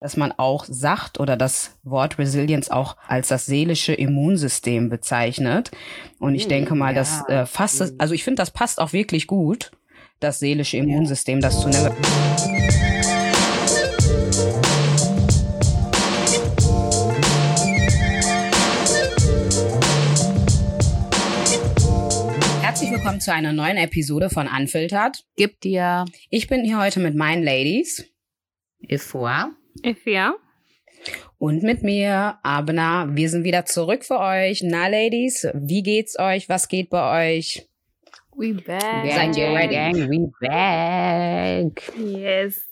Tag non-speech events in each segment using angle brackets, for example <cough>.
dass man auch sagt oder das Wort Resilience auch als das seelische Immunsystem bezeichnet. Und ich denke mal, ja. das äh, fasst es, also ich finde, das passt auch wirklich gut, das seelische Immunsystem, das zu nennen. Herzlich willkommen zu einer neuen Episode von Unfiltered. Gib dir Ich bin hier heute mit meinen Ladies vor. Ja. und mit mir, Abna. Wir sind wieder zurück für euch. Na, Ladies, wie geht's euch? Was geht bei euch? We back. Seid ihr ready? We back. Yes.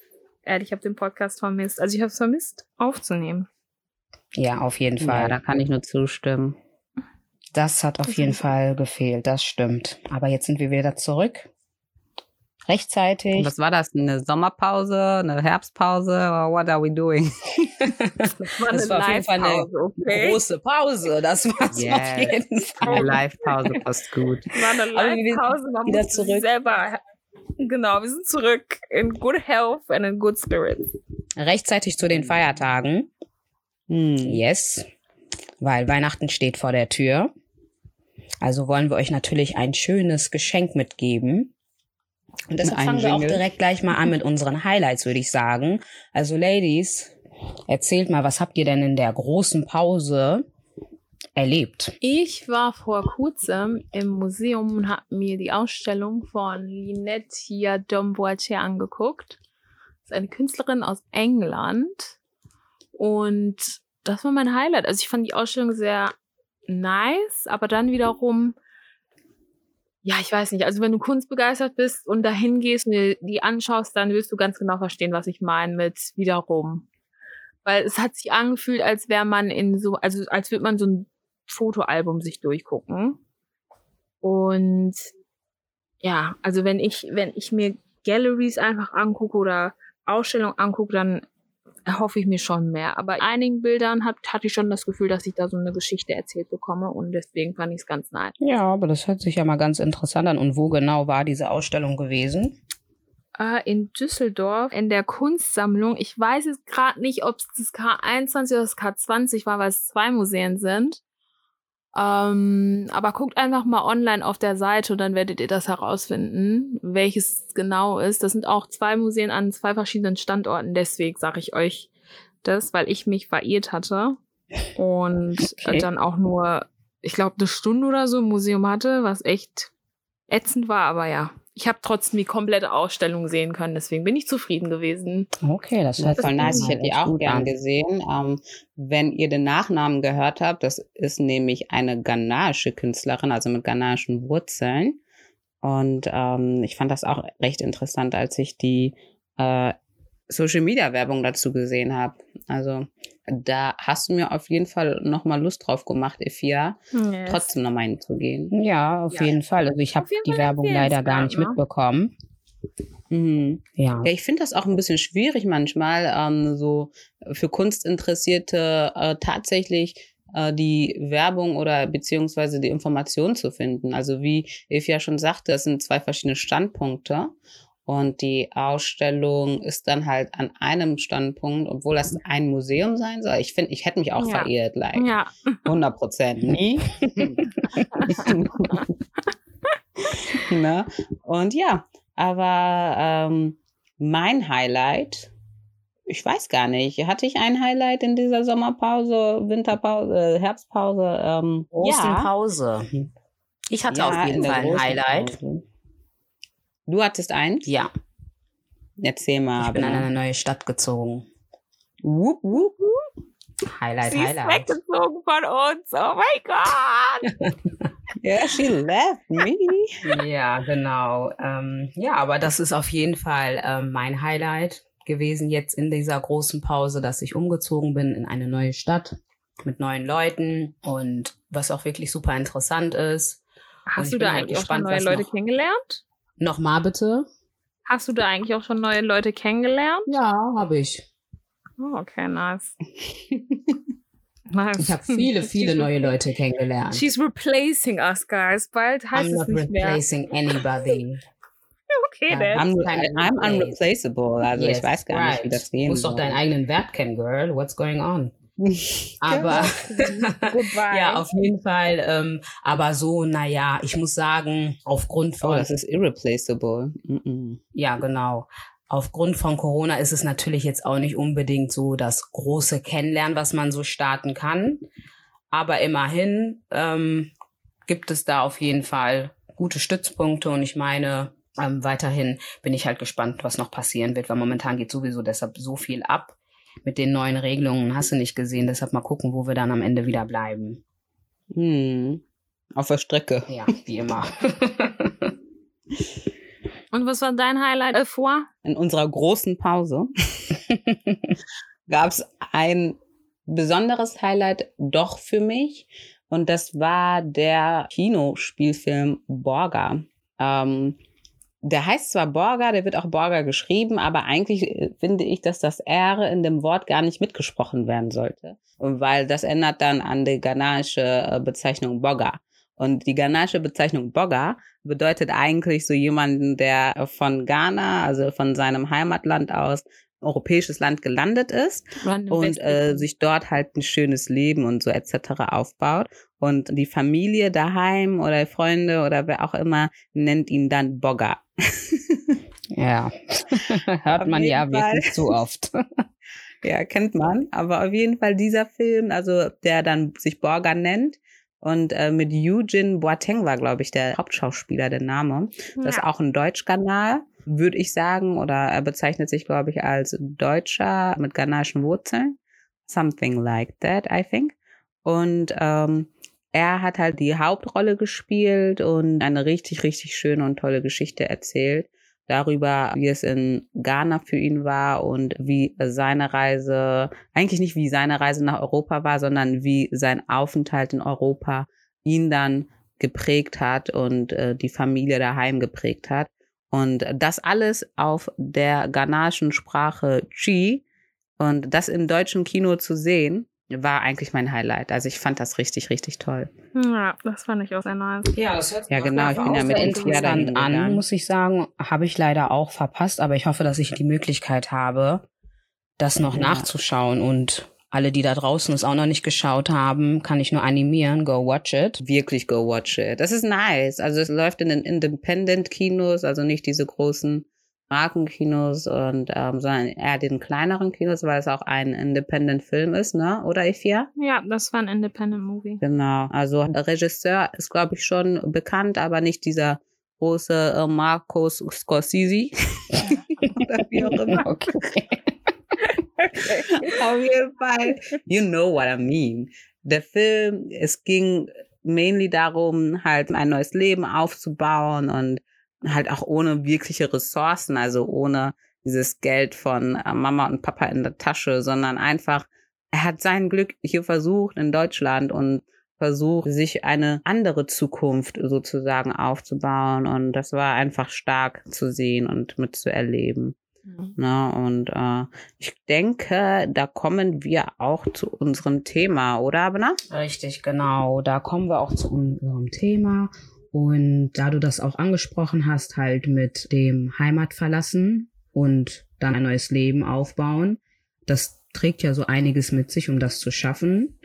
Ehrlich, ich habe den Podcast vermisst. Also ich habe es vermisst, aufzunehmen. Ja, auf jeden Ja, Fall. da kann ich nur zustimmen. Das hat auf jeden Fall gefehlt, das stimmt. Aber jetzt sind wir wieder zurück. Rechtzeitig. Was war das? Eine Sommerpause, eine Herbstpause? What are we doing? <laughs> Das war Das war auf jeden Fall eine Live-Pause, okay? Große Pause, das war's Yes. auf jeden Fall. Eine Live-Pause passt gut. <laughs> War eine Live-Pause. Man wieder sich zurück. selber... Genau, wir sind zurück in good health and in good spirits. Rechtzeitig zu den Feiertagen. Hm. Yes, weil Weihnachten steht vor der Tür. Also wollen wir euch natürlich ein schönes Geschenk mitgeben. Und deshalb fangen wir auch direkt gleich mal an mit unseren Highlights, würde ich sagen. Also Ladies, erzählt mal, was habt ihr denn in der großen Pause erlebt? Ich war vor kurzem im Museum und habe mir die Ausstellung von Linetia Domboache angeguckt. Das ist eine Künstlerin aus England. Und das war mein Highlight. Also ich fand die Ausstellung sehr nice, aber dann wiederum, ja, ich weiß nicht, also wenn du kunstbegeistert bist und dahin gehst und dir die anschaust, dann wirst du ganz genau verstehen, was ich meine mit wiederum. Weil es hat sich angefühlt, als wäre man in so, also als würde man so ein Fotoalbum sich durchgucken. Und ja, also wenn ich, wenn ich mir Galleries einfach angucke oder Ausstellungen angucke, dann erhoffe ich mir schon mehr. Aber bei einigen Bildern hat, hatte ich schon das Gefühl, dass ich da so eine Geschichte erzählt bekomme und deswegen fand ich es ganz nice. Ja, aber das hört sich ja mal ganz interessant an. Und wo genau war diese Ausstellung gewesen? Äh, in Düsseldorf in der Kunstsammlung. Ich weiß jetzt gerade nicht, ob es das K21 oder das K20 war, weil es zwei Museen sind. Ähm, aber guckt einfach mal online auf der Seite und dann werdet ihr das herausfinden, welches es genau ist. Das sind auch zwei Museen an zwei verschiedenen Standorten. Deswegen sage ich euch das, weil ich mich verirrt hatte und Okay. äh, dann auch nur, ich glaube, eine Stunde oder so im Museum hatte, was echt ätzend war. Aber ja, ich habe trotzdem die komplette Ausstellung sehen können. Deswegen bin ich zufrieden gewesen. Okay, das ist voll nice. Ich hätte die auch gern an. gesehen. Ähm, wenn ihr den Nachnamen gehört habt, das ist nämlich eine ghanaische Künstlerin, also mit ghanaischen Wurzeln. Und ähm, ich fand das auch recht interessant, als ich die äh, Social Media Werbung dazu gesehen habe. Also da hast du mir auf jeden Fall nochmal Lust drauf gemacht, Ifia, Yes. trotzdem nochmal hinzugehen. Ja, auf Ja. jeden Fall. Also ich habe die Werbung leider gar nicht ne? mitbekommen. Mhm. Ja. Ja, ich finde das auch ein bisschen schwierig manchmal, ähm, so für Kunstinteressierte äh, tatsächlich äh, die Werbung oder beziehungsweise die Information zu finden. Also wie ja schon sagte, es sind zwei verschiedene Standpunkte. Und die Ausstellung ist dann halt an einem Standpunkt, obwohl das ein Museum sein soll. Ich finde, ich hätte mich auch Ja. verirrt, like Ja, 100 Prozent. Nie. <laughs> ne? Und ja, aber ähm, mein Highlight, ich weiß gar nicht, hatte ich ein Highlight in dieser Sommerpause, Winterpause, äh, Herbstpause? Ähm, Großen ja. Pause. Ich hatte Ja, auf jeden Fall ein Highlight. Pause. Du hattest eins? Ja, Erzähl mal. ich bin in eine neue Stadt gezogen. Wup, wup, wup. Highlight, sie ist Highlight. weggezogen von uns. Oh mein Gott. <laughs> Yeah, she left me. Ja, genau. Ähm, ja, aber das ist auf jeden Fall ähm, mein Highlight gewesen jetzt in dieser großen Pause, dass ich umgezogen bin in eine neue Stadt mit neuen Leuten und was auch wirklich super interessant ist. Hast du da halt eigentlich auch schon gespannt, neue Leute noch- kennengelernt? Nochmal bitte? Hast du da eigentlich auch schon neue Leute kennengelernt? Ja, habe ich. Oh, okay, nice. <laughs> nice. Ich habe viele, viele neue Leute kennengelernt. She's replacing us, guys. Bald heißt I'm es not nicht mehr. replacing anybody. <laughs> okay, Ja, dann. I'm, I'm Replace. unreplaceable. Also Yes, ich weiß gar nicht, wie right. das Du gehen musst doch deinen eigenen Wert kennen, Girl. What's going on? <laughs> Aber <laughs> Goodbye. ja, auf jeden Fall. Ähm, aber so, naja, ich muss sagen, aufgrund Oh, von das ist irreplaceable. Mm-mm. Ja, genau. Aufgrund von Corona ist es natürlich jetzt auch nicht unbedingt so das große Kennenlernen, was man so starten kann. Aber immerhin ähm, gibt es da auf jeden Fall gute Stützpunkte und ich meine, ähm, weiterhin bin ich halt gespannt, was noch passieren wird, weil momentan geht sowieso deshalb so viel ab mit den neuen Regelungen. Hast du nicht gesehen? Deshalb mal gucken, wo wir dann am Ende wieder bleiben. Hm. Auf der Strecke. Ja, wie <laughs> immer. Und was war dein Highlight vor? In unserer großen Pause <laughs> gab es ein besonderes Highlight doch für mich. Und das war der Kinospielfilm Borga. Ähm, der heißt zwar Borga, der wird auch Borga geschrieben, aber eigentlich äh, finde ich, dass das R in dem Wort gar nicht mitgesprochen werden sollte. Weil das ändert dann an die ghanaische äh, Bezeichnung Boga. Und die ghanaische Bezeichnung Boga bedeutet eigentlich so jemanden, der von Ghana, also von seinem Heimatland aus, europäisches Land gelandet ist und äh, sich dort halt ein schönes Leben und so etc. aufbaut. Und die Familie daheim oder Freunde oder wer auch immer nennt ihn dann Bogger. <laughs> ja, <laughs> hört Auf man ja Fall. wirklich zu oft. <laughs> ja, kennt man. Aber auf jeden Fall dieser Film, also der dann sich Borger nennt. Und äh, mit Eugene Boateng war, glaube ich, der Hauptschauspieler, der Name. Das ist auch ein Deutschkanal, würde ich sagen. Oder er bezeichnet sich, glaube ich, als Deutscher mit ghanaischen Wurzeln. Something like that, I think. Und ähm, er hat halt die Hauptrolle gespielt und eine richtig, richtig schöne und tolle Geschichte erzählt darüber, wie es in Ghana für ihn war und wie seine Reise, eigentlich nicht wie seine Reise nach Europa war, sondern wie sein Aufenthalt in Europa ihn dann geprägt hat und äh, die Familie daheim geprägt hat. Und das alles auf der ghanaischen Sprache Chi und das im deutschen Kino zu sehen, war eigentlich mein Highlight. Also ich fand das richtig, richtig toll. Ja, das fand ich auch sehr nice. Ja, das hört sich Ja, genau, ich bin ja mit interessant an, muss ich sagen. Habe ich leider auch verpasst, aber ich hoffe, dass ich die Möglichkeit habe, das noch Ja. nachzuschauen. Und alle, die da draußen es auch noch nicht geschaut haben, kann ich nur animieren. Go watch it. Wirklich go watch it. Das ist nice. Also es läuft in den Independent-Kinos, also nicht diese großen Markenkinos und ähm, sondern eher den kleineren Kinos, weil es auch ein Independent-Film ist, ne? Oder Ifia? Ja, das war ein Independent Movie. Genau. Also Regisseur ist, glaube ich, schon bekannt, aber nicht dieser große äh, Marcos Scorsese. <laughs> Oder wie auch immer. <laughs> Okay. Auf jeden Fall. You know what I mean. Der Film, es ging mainly darum, halt ein neues Leben aufzubauen und halt auch ohne wirkliche Ressourcen, also ohne dieses Geld von äh, Mama und Papa in der Tasche, sondern einfach, er hat sein Glück hier versucht in Deutschland und versucht, sich eine andere Zukunft sozusagen aufzubauen. Und das war einfach stark zu sehen und mitzuerleben. Ne? Und äh, ich denke, da kommen wir auch zu unserem Thema, oder Abner? Richtig, genau. Da kommen wir auch zu unserem Thema. Und da du das auch angesprochen hast, halt mit dem Heimat verlassen und dann ein neues Leben aufbauen, das trägt ja so einiges mit sich, um das zu schaffen.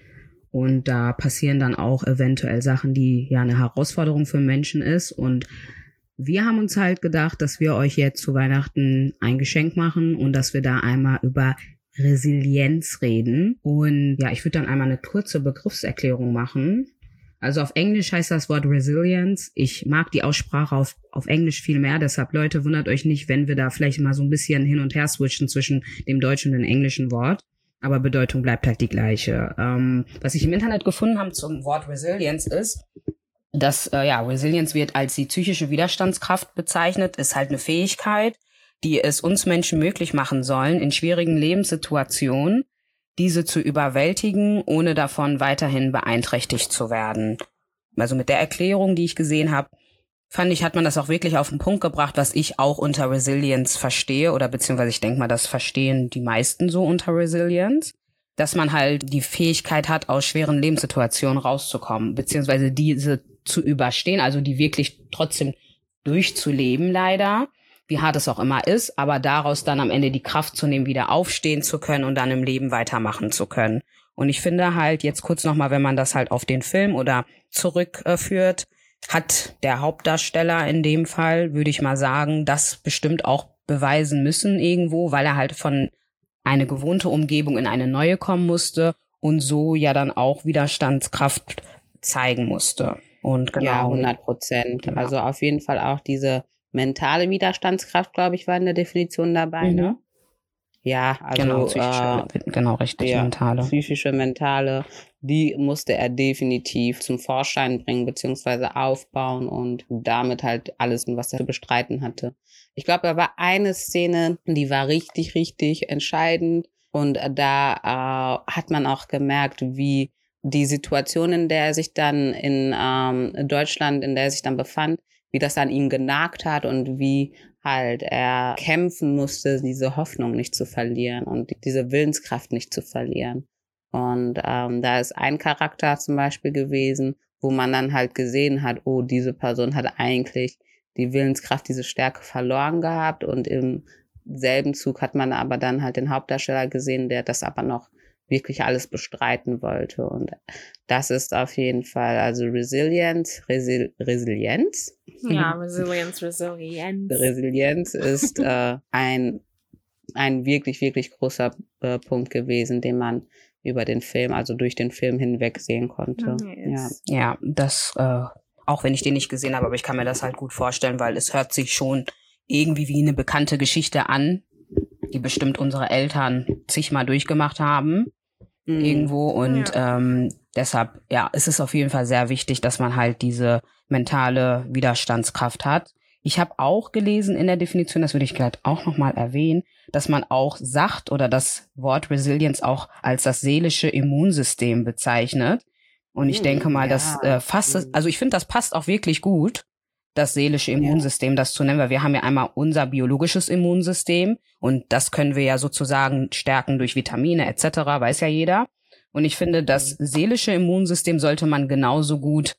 Und da passieren dann auch eventuell Sachen, die ja eine Herausforderung für Menschen ist. Und wir haben uns halt gedacht, dass wir euch jetzt zu Weihnachten ein Geschenk machen und dass wir da einmal über Resilienz reden. Und ja, ich würde dann einmal eine kurze Begriffserklärung machen. Also auf Englisch heißt das Wort Resilience. Ich mag die Aussprache auf, auf Englisch viel mehr. Deshalb, Leute, wundert euch nicht, wenn wir da vielleicht mal so ein bisschen hin und her switchen zwischen dem deutschen und dem englischen Wort. Aber Bedeutung bleibt halt die gleiche. Ähm, was ich im Internet gefunden habe zum Wort Resilience ist, dass äh, ja, Resilience wird als die psychische Widerstandskraft bezeichnet, ist halt eine Fähigkeit, die es uns Menschen möglich machen sollen, in schwierigen Lebenssituationen diese zu überwältigen, ohne davon weiterhin beeinträchtigt zu werden. Also mit der Erklärung, die ich gesehen habe, fand ich, hat man das auch wirklich auf den Punkt gebracht, was ich auch unter Resilience verstehe, oder beziehungsweise ich denke mal, das verstehen die meisten so unter Resilience, dass man halt die Fähigkeit hat, aus schweren Lebenssituationen rauszukommen, beziehungsweise diese zu überstehen, also die wirklich trotzdem durchzuleben leider. Wie hart es auch immer ist, aber daraus dann am Ende die Kraft zu nehmen, wieder aufstehen zu können und dann im Leben weitermachen zu können. Und ich finde halt jetzt kurz nochmal, wenn man das halt auf den Film oder zurückführt, hat der Hauptdarsteller in dem Fall, würde ich mal sagen, das bestimmt auch beweisen müssen irgendwo, weil er halt von eine gewohnte Umgebung in eine neue kommen musste und so ja dann auch Widerstandskraft zeigen musste. Und genau. Ja, 100 Prozent. Genau. Also auf jeden Fall auch diese mentale Widerstandskraft, glaube ich, war in der Definition dabei. Mhm. Ne? Ja, also genau, psychische, äh, genau richtig, ja, mentale. Psychische, mentale, die musste er definitiv zum Vorschein bringen, beziehungsweise aufbauen und damit halt alles, was er zu bestreiten hatte. Ich glaube, da war eine Szene, die war richtig, richtig entscheidend. Und da äh, hat man auch gemerkt, wie die Situation, in der er sich dann in ähm, Deutschland, in der er sich dann befand, wie das an ihm genagt hat und wie halt er kämpfen musste, diese Hoffnung nicht zu verlieren und diese Willenskraft nicht zu verlieren. Und ähm, da ist ein Charakter zum Beispiel gewesen, wo man dann halt gesehen hat, oh, diese Person hat eigentlich die Willenskraft, diese Stärke verloren gehabt und im selben Zug hat man aber dann halt den Hauptdarsteller gesehen, der das aber noch wirklich alles bestreiten wollte. Und das ist auf jeden Fall, also Resilienz, Resil Resilienz. Ja, Resilienz, Resilienz. Resilienz ist <laughs> äh, ein, ein wirklich, wirklich großer äh, Punkt gewesen, den man über den Film, also durch den Film hinweg sehen konnte. Yes. Ja. ja, das, äh, auch wenn ich den nicht gesehen habe, aber ich kann mir das halt gut vorstellen, weil es hört sich schon irgendwie wie eine bekannte Geschichte an, die bestimmt unsere Eltern zigmal durchgemacht haben. Mhm. Irgendwo. Und ja. ähm, deshalb, ja, ist es auf jeden Fall sehr wichtig, dass man halt diese mentale Widerstandskraft hat. Ich habe auch gelesen in der Definition, das würde ich gerade auch nochmal erwähnen, dass man auch sagt oder das Wort Resilience auch als das seelische Immunsystem bezeichnet. Und ich hm, denke mal, ja. das äh, fasst, hm. also ich finde, das passt auch wirklich gut das seelische Immunsystem, das zu nennen, weil wir haben ja einmal unser biologisches Immunsystem und das können wir ja sozusagen stärken durch Vitamine etc., weiß ja jeder. Und ich finde, das mhm. seelische Immunsystem sollte man genauso gut,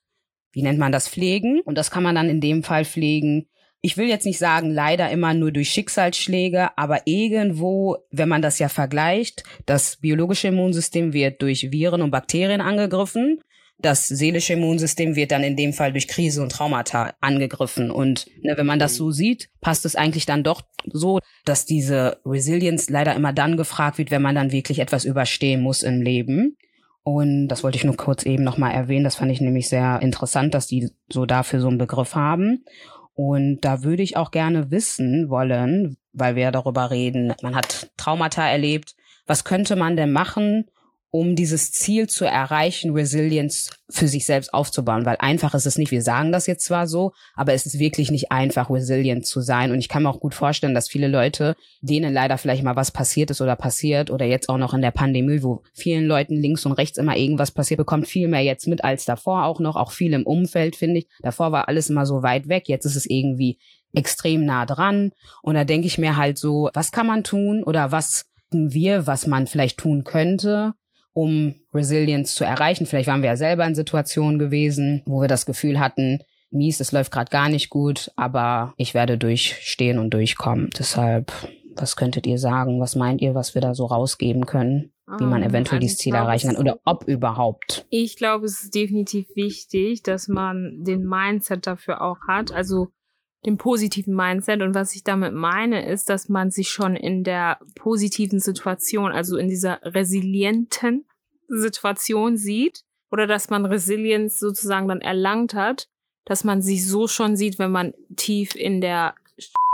wie nennt man das, pflegen. Und das kann man dann in dem Fall pflegen. Ich will jetzt nicht sagen, leider immer nur durch Schicksalsschläge, aber irgendwo, wenn man das ja vergleicht, das biologische Immunsystem wird durch Viren und Bakterien angegriffen das seelische Immunsystem wird dann in dem Fall durch Krise und Traumata angegriffen. Und ne, wenn man das so sieht, passt es eigentlich dann doch so, dass diese Resilience leider immer dann gefragt wird, wenn man dann wirklich etwas überstehen muss im Leben. Und das wollte ich nur kurz eben nochmal erwähnen. Das fand ich nämlich sehr interessant, dass die so dafür so einen Begriff haben. Und da würde ich auch gerne wissen wollen, weil wir darüber reden, man hat Traumata erlebt. Was könnte man denn machen, um dieses Ziel zu erreichen, Resilience für sich selbst aufzubauen. Weil einfach ist es nicht. Wir sagen das jetzt zwar so, aber es ist wirklich nicht einfach, resilient zu sein. Und ich kann mir auch gut vorstellen, dass viele Leute, denen leider vielleicht mal was passiert ist oder passiert oder jetzt auch noch in der Pandemie, wo vielen Leuten links und rechts immer irgendwas passiert, bekommt viel mehr jetzt mit als davor auch noch. Auch viel im Umfeld, finde ich. Davor war alles immer so weit weg. Jetzt ist es irgendwie extrem nah dran. Und da denke ich mir halt so, was kann man tun oder was wir, was man vielleicht tun könnte, um Resilience zu erreichen. Vielleicht waren wir ja selber in Situationen gewesen, wo wir das Gefühl hatten, mies, es läuft gerade gar nicht gut, aber ich werde durchstehen und durchkommen. Deshalb, was könntet ihr sagen? Was meint ihr, was wir da so rausgeben können? Wie man ähm, eventuell dieses Ziel erreichen kann oder ob überhaupt. Ich glaube, es ist definitiv wichtig, dass man den Mindset dafür auch hat. Also den positiven Mindset. Und was ich damit meine, ist, dass man sich schon in der positiven Situation, also in dieser resilienten Situation sieht oder dass man Resilienz sozusagen dann erlangt hat, dass man sich so schon sieht, wenn man tief in der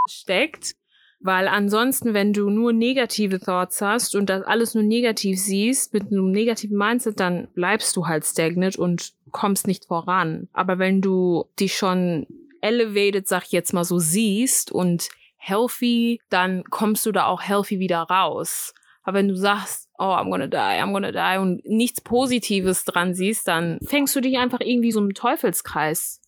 steckt. Weil ansonsten, wenn du nur negative Thoughts hast und das alles nur negativ siehst, mit einem negativen Mindset, dann bleibst du halt stagnant und kommst nicht voran. Aber wenn du dich schon elevated, sag ich jetzt mal so, siehst und healthy, dann kommst du da auch healthy wieder raus. Aber wenn du sagst, oh, I'm gonna die, I'm gonna die und nichts Positives dran siehst, dann fängst du dich einfach irgendwie so im Teufelskreis.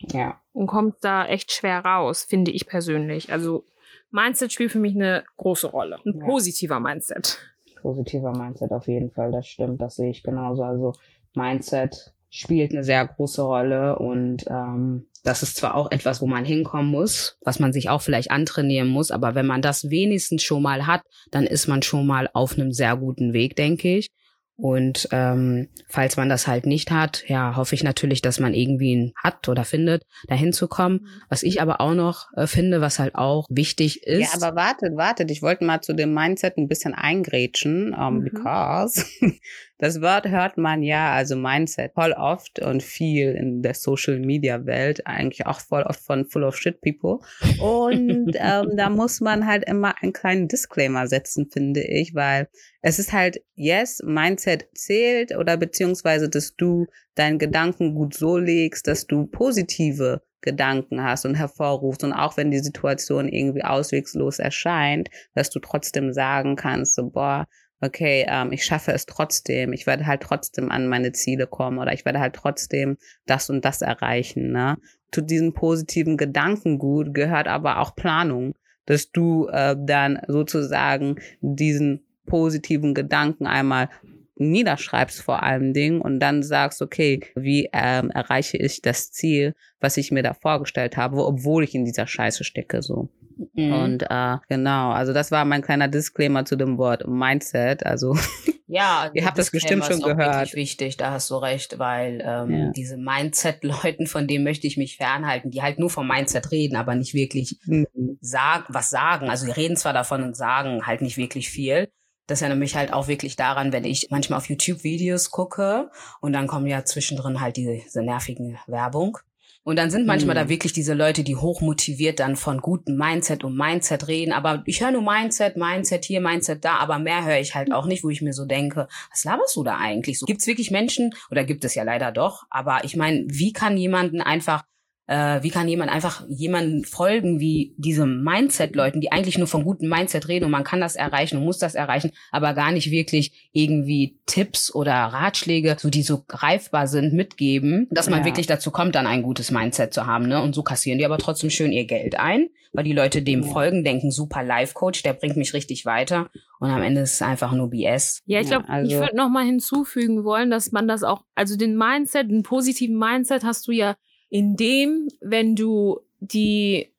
Ja. Und kommst da echt schwer raus, finde ich persönlich. Also Mindset spielt für mich eine große Rolle. Ein ja. positiver Mindset. Positiver Mindset auf jeden Fall, das stimmt, das sehe ich genauso. Also Mindset spielt eine sehr große Rolle und ähm, das ist zwar auch etwas, wo man hinkommen muss, was man sich auch vielleicht antrainieren muss, aber wenn man das wenigstens schon mal hat, dann ist man schon mal auf einem sehr guten Weg, denke ich. Und ähm, falls man das halt nicht hat, ja, hoffe ich natürlich, dass man irgendwie ihn hat oder findet, dahin zu kommen. Mhm. Was ich aber auch noch äh, finde, was halt auch wichtig ist. Ja, aber wartet, wartet. Ich wollte mal zu dem Mindset ein bisschen eingrätschen, um, mhm. because <laughs> Das Wort hört man ja, also Mindset, voll oft und viel in der Social Media Welt, eigentlich auch voll oft von Full of Shit People. Und <laughs> ähm, da muss man halt immer einen kleinen Disclaimer setzen, finde ich, weil es ist halt, yes, Mindset zählt oder beziehungsweise, dass du deinen Gedanken gut so legst, dass du positive Gedanken hast und hervorrufst und auch wenn die Situation irgendwie auswegslos erscheint, dass du trotzdem sagen kannst, so, boah, okay, ähm, ich schaffe es trotzdem, ich werde halt trotzdem an meine Ziele kommen oder ich werde halt trotzdem das und das erreichen. Ne? Zu diesem positiven Gedankengut gehört aber auch Planung, dass du äh, dann sozusagen diesen positiven Gedanken einmal niederschreibst vor allem Dingen und dann sagst, okay, wie ähm, erreiche ich das Ziel, was ich mir da vorgestellt habe, obwohl ich in dieser Scheiße stecke, so. Mhm. Und äh, genau, also das war mein kleiner Disclaimer zu dem Wort Mindset. Also <laughs> ja, <laughs> ihr habt das bestimmt schon gehört. Ist wichtig, da hast du recht, weil ähm, ja. diese Mindset-Leuten, von denen möchte ich mich fernhalten, die halt nur vom Mindset reden, aber nicht wirklich mhm. sag, was sagen. Also die reden zwar davon und sagen halt nicht wirklich viel. Das erinnert mich halt auch wirklich daran, wenn ich manchmal auf YouTube Videos gucke und dann kommen ja zwischendrin halt diese, diese nervigen Werbung. Und dann sind manchmal mhm. da wirklich diese Leute, die hochmotiviert dann von gutem Mindset und Mindset reden. Aber ich höre nur Mindset, Mindset hier, Mindset da, aber mehr höre ich halt auch nicht, wo ich mir so denke, was laberst du da eigentlich so? Gibt es wirklich Menschen, oder gibt es ja leider doch, aber ich meine, wie kann jemanden einfach äh, wie kann jemand einfach jemanden folgen wie diesem Mindset-Leuten, die eigentlich nur von gutem Mindset reden und man kann das erreichen und muss das erreichen, aber gar nicht wirklich irgendwie Tipps oder Ratschläge, so die so greifbar sind, mitgeben, dass man ja. wirklich dazu kommt, dann ein gutes Mindset zu haben. Ne? Und so kassieren die aber trotzdem schön ihr Geld ein, weil die Leute dem ja. folgen, denken, super Life-Coach, der bringt mich richtig weiter. Und am Ende ist es einfach nur BS. Ja, ich glaube, ja, also ich würde noch mal hinzufügen wollen, dass man das auch, also den Mindset, den positiven Mindset hast du ja indem, wenn du die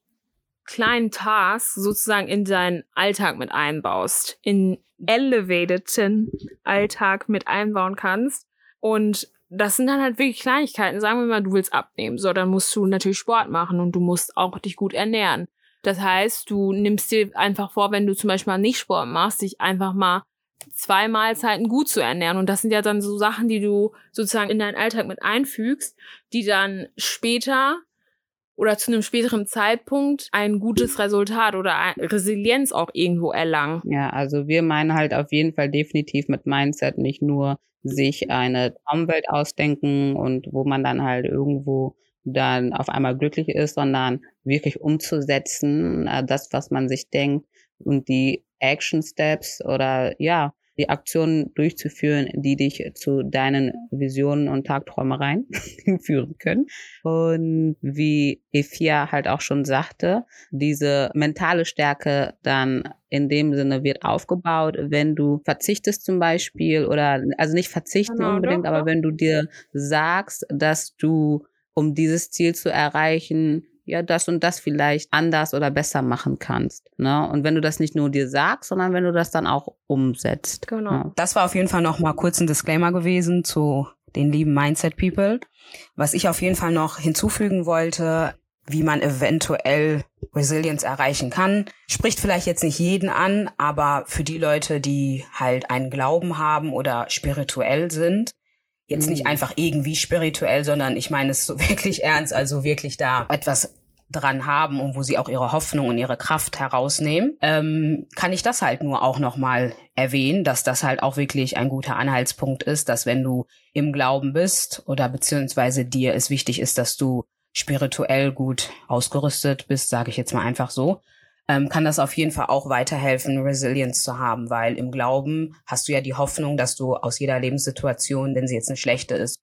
kleinen Tasks sozusagen in deinen Alltag mit einbaust, in elevateden Alltag mit einbauen kannst. Und das sind dann halt wirklich Kleinigkeiten. Sagen wir mal, du willst abnehmen. So, dann musst du natürlich Sport machen und du musst auch dich gut ernähren. Das heißt, du nimmst dir einfach vor, wenn du zum Beispiel mal nicht Sport machst, dich einfach mal zwei Mahlzeiten gut zu ernähren. Und das sind ja dann so Sachen, die du sozusagen in deinen Alltag mit einfügst, die dann später oder zu einem späteren Zeitpunkt ein gutes Resultat oder Resilienz auch irgendwo erlangen. Ja, also wir meinen halt auf jeden Fall definitiv mit Mindset nicht nur sich eine Traumwelt ausdenken und wo man dann halt irgendwo dann auf einmal glücklich ist, sondern wirklich umzusetzen, äh, das, was man sich denkt und die Action Steps oder ja, die Aktionen durchzuführen, die dich zu deinen Visionen und Tagträumereien <laughs> führen können. Und wie Efia halt auch schon sagte, diese mentale Stärke dann in dem Sinne wird aufgebaut, wenn du verzichtest zum Beispiel oder also nicht verzichten genau, unbedingt, doch, aber wenn du dir sagst, dass du um dieses Ziel zu erreichen, ja das und das vielleicht anders oder besser machen kannst. Ne? Und wenn du das nicht nur dir sagst, sondern wenn du das dann auch umsetzt. Genau. Ja. Das war auf jeden Fall noch mal kurz ein Disclaimer gewesen zu den lieben Mindset People. Was ich auf jeden Fall noch hinzufügen wollte, wie man eventuell Resilience erreichen kann. Spricht vielleicht jetzt nicht jeden an, aber für die Leute, die halt einen Glauben haben oder spirituell sind, Jetzt nicht mhm. einfach irgendwie spirituell, sondern ich meine es so <laughs> wirklich ernst, also wirklich da etwas dran haben und wo sie auch ihre Hoffnung und ihre Kraft herausnehmen, ähm, kann ich das halt nur auch nochmal erwähnen, dass das halt auch wirklich ein guter Anhaltspunkt ist, dass wenn du im Glauben bist oder beziehungsweise dir es wichtig ist, dass du spirituell gut ausgerüstet bist, sage ich jetzt mal einfach so, ähm, kann das auf jeden Fall auch weiterhelfen, Resilience zu haben, weil im Glauben hast du ja die Hoffnung, dass du aus jeder Lebenssituation, wenn sie jetzt eine schlechte ist,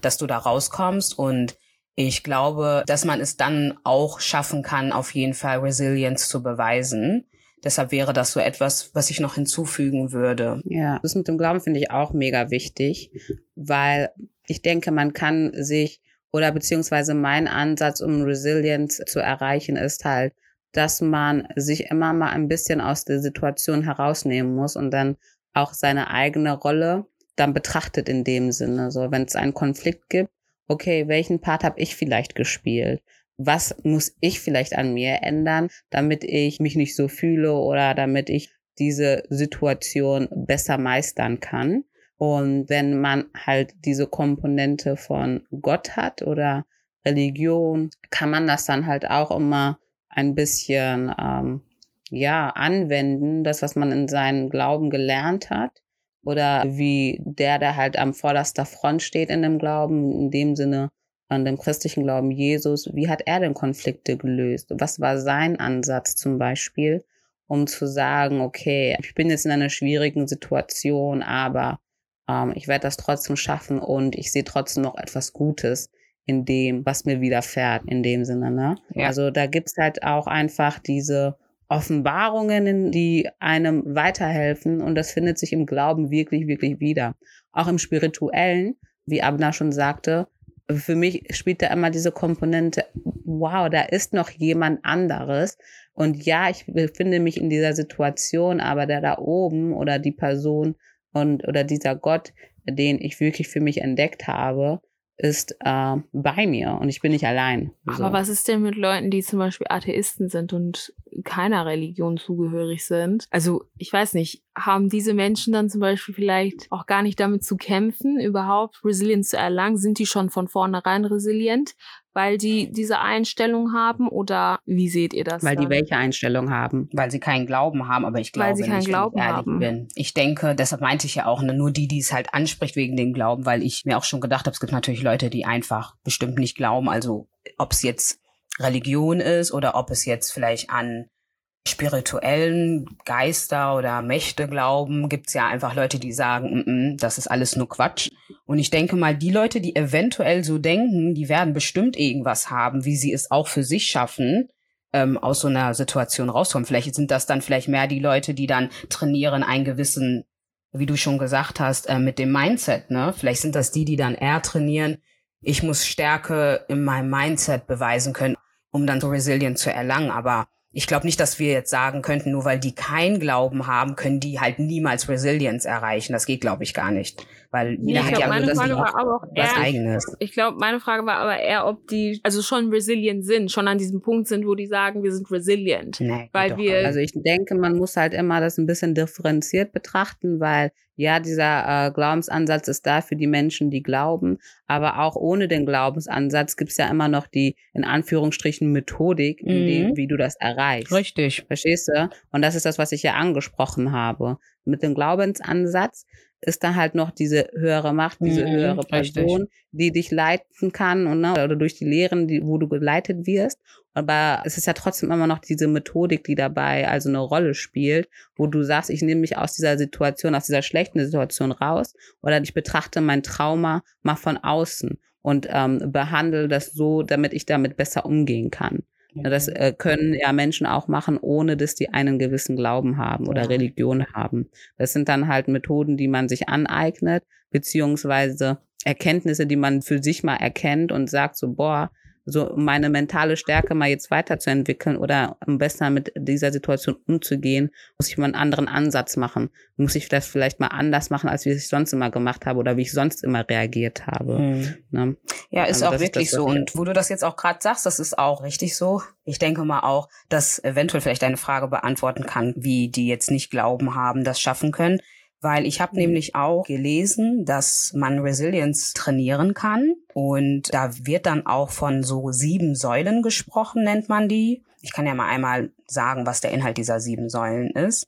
dass du da rauskommst und ich glaube, dass man es dann auch schaffen kann, auf jeden Fall Resilience zu beweisen. Deshalb wäre das so etwas, was ich noch hinzufügen würde. Ja, das mit dem Glauben finde ich auch mega wichtig, weil ich denke, man kann sich oder beziehungsweise mein Ansatz, um Resilience zu erreichen, ist halt, dass man sich immer mal ein bisschen aus der Situation herausnehmen muss und dann auch seine eigene Rolle dann betrachtet in dem Sinne. So, wenn es einen Konflikt gibt, okay, welchen Part habe ich vielleicht gespielt? Was muss ich vielleicht an mir ändern, damit ich mich nicht so fühle oder damit ich diese Situation besser meistern kann? Und wenn man halt diese Komponente von Gott hat oder Religion, kann man das dann halt auch immer ein bisschen ähm, ja anwenden, das was man in seinem Glauben gelernt hat oder wie der, der halt am vorderster Front steht in dem Glauben, in dem Sinne an dem christlichen Glauben Jesus, wie hat er denn Konflikte gelöst? Was war sein Ansatz zum Beispiel, um zu sagen, okay, ich bin jetzt in einer schwierigen Situation, aber ähm, ich werde das trotzdem schaffen und ich sehe trotzdem noch etwas Gutes in dem, was mir widerfährt, in dem Sinne. Ne? Ja. Also da gibt's halt auch einfach diese Offenbarungen, die einem weiterhelfen und das findet sich im Glauben wirklich, wirklich wieder. Auch im spirituellen, wie Abna schon sagte, für mich spielt da immer diese Komponente, wow, da ist noch jemand anderes. Und ja, ich befinde mich in dieser Situation, aber der da oben oder die Person und oder dieser Gott, den ich wirklich für mich entdeckt habe, ist äh, bei mir und ich bin nicht allein. So. Aber was ist denn mit Leuten, die zum Beispiel Atheisten sind und keiner Religion zugehörig sind? Also ich weiß nicht, haben diese Menschen dann zum Beispiel vielleicht auch gar nicht damit zu kämpfen, überhaupt Resilienz zu erlangen? Sind die schon von vornherein resilient? weil die diese Einstellung haben oder wie seht ihr das? Weil dann? die welche Einstellung haben? Weil sie keinen Glauben haben, aber ich glaube weil sie keinen nicht, Glauben wenn ich haben. bin. Ich denke, deshalb meinte ich ja auch, ne, nur die, die es halt anspricht wegen dem Glauben, weil ich mir auch schon gedacht habe, es gibt natürlich Leute, die einfach bestimmt nicht glauben, also ob es jetzt Religion ist oder ob es jetzt vielleicht an spirituellen Geister oder Mächte glauben, gibt's ja einfach Leute, die sagen, mm -mm, das ist alles nur Quatsch. Und ich denke mal, die Leute, die eventuell so denken, die werden bestimmt irgendwas haben, wie sie es auch für sich schaffen, ähm, aus so einer Situation rauskommen. Vielleicht sind das dann vielleicht mehr die Leute, die dann trainieren, einen gewissen, wie du schon gesagt hast, äh, mit dem Mindset, ne? Vielleicht sind das die, die dann eher trainieren, ich muss Stärke in meinem Mindset beweisen können, um dann so resilient zu erlangen. Aber ich glaube nicht, dass wir jetzt sagen könnten, nur weil die keinen Glauben haben, können die halt niemals Resilience erreichen. Das geht, glaube ich, gar nicht. Weil jeder ja, hat glaub, ja meine das Frage war aber auch was eher, eigenes. Ich glaube, meine Frage war aber eher, ob die also schon resilient sind, schon an diesem Punkt sind, wo die sagen, wir sind resilient. Nee, weil wir. Also ich denke, man muss halt immer das ein bisschen differenziert betrachten, weil ja, dieser äh, Glaubensansatz ist da für die Menschen, die glauben, aber auch ohne den Glaubensansatz gibt's ja immer noch die, in Anführungsstrichen, Methodik, in dem, Mhm. wie du das erreichst. Richtig. Verstehst du? Und das ist das, was ich ja angesprochen habe. Mit dem Glaubensansatz ist da halt noch diese höhere Macht, diese Mhm, höhere richtig. Person, die dich leiten kann und ne, oder durch die Lehren, die, wo du geleitet wirst. Aber es ist ja trotzdem immer noch diese Methodik, die dabei also eine Rolle spielt, wo du sagst, ich nehme mich aus dieser Situation, aus dieser schlechten Situation raus oder ich betrachte mein Trauma mal von außen und ähm, behandle das so, damit ich damit besser umgehen kann. Das äh, können ja Menschen auch machen, ohne dass die einen gewissen Glauben haben oder Ja. Religion haben. Das sind dann halt Methoden, die man sich aneignet, beziehungsweise Erkenntnisse, die man für sich mal erkennt und sagt so, boah, so um meine mentale Stärke mal jetzt weiterzuentwickeln oder am besten mit dieser Situation umzugehen, muss ich mal einen anderen Ansatz machen. Muss ich das vielleicht mal anders machen, als wie ich es sonst immer gemacht habe oder wie ich sonst immer reagiert habe. Mhm. Ne? Ja, ist Also auch ist wirklich das, was so. Und wo du das jetzt auch gerade sagst, das ist auch richtig so. Ich denke mal auch, dass eventuell vielleicht deine Frage beantworten kann, wie die jetzt nicht Glauben haben, das schaffen können. Weil ich habe nämlich auch gelesen, dass man Resilience trainieren kann. Und da wird dann auch von so sieben Säulen gesprochen, nennt man die. Ich kann ja mal einmal sagen, was der Inhalt dieser sieben Säulen ist.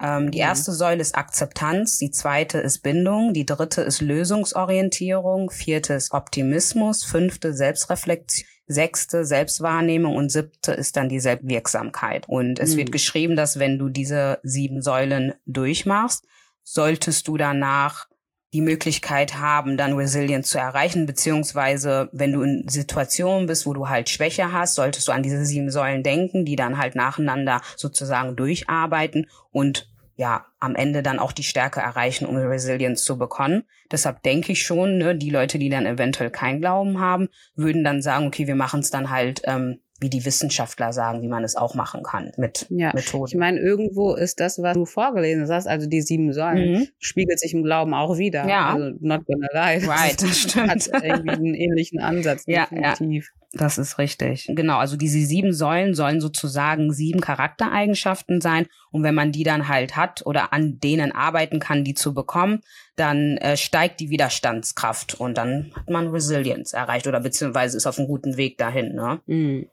Ähm, die Mhm. erste Säule ist Akzeptanz, die zweite ist Bindung, die dritte ist Lösungsorientierung, vierte ist Optimismus, fünfte Selbstreflexion, sechste Selbstwahrnehmung und siebte ist dann die Selbstwirksamkeit. Und es Mhm. wird geschrieben, dass wenn du diese sieben Säulen durchmachst, solltest du danach die Möglichkeit haben, dann Resilience zu erreichen, beziehungsweise wenn du in Situationen bist, wo du halt Schwäche hast, solltest du an diese sieben Säulen denken, die dann halt nacheinander sozusagen durcharbeiten und ja am Ende dann auch die Stärke erreichen, um Resilience zu bekommen. Deshalb denke ich schon, ne, die Leute, die dann eventuell keinen Glauben haben, würden dann sagen, okay, wir machen es dann halt ähm, wie die Wissenschaftler sagen, wie man es auch machen kann mit ja. Methoden. Ich meine, irgendwo ist das, was du vorgelesen hast, also die sieben Säulen, mhm. spiegelt sich im Glauben auch wieder. Ja. Also not gonna lie. Right, das <laughs> stimmt. Hat irgendwie einen ähnlichen Ansatz, ja, definitiv. Ja. Das ist richtig. Genau, also diese sieben Säulen sollen sozusagen sieben Charaktereigenschaften sein. Und wenn man die dann halt hat oder an denen arbeiten kann, die zu bekommen, dann äh, steigt die Widerstandskraft und dann hat man Resilience erreicht oder beziehungsweise ist auf einem guten Weg dahin. Ne? Mhm.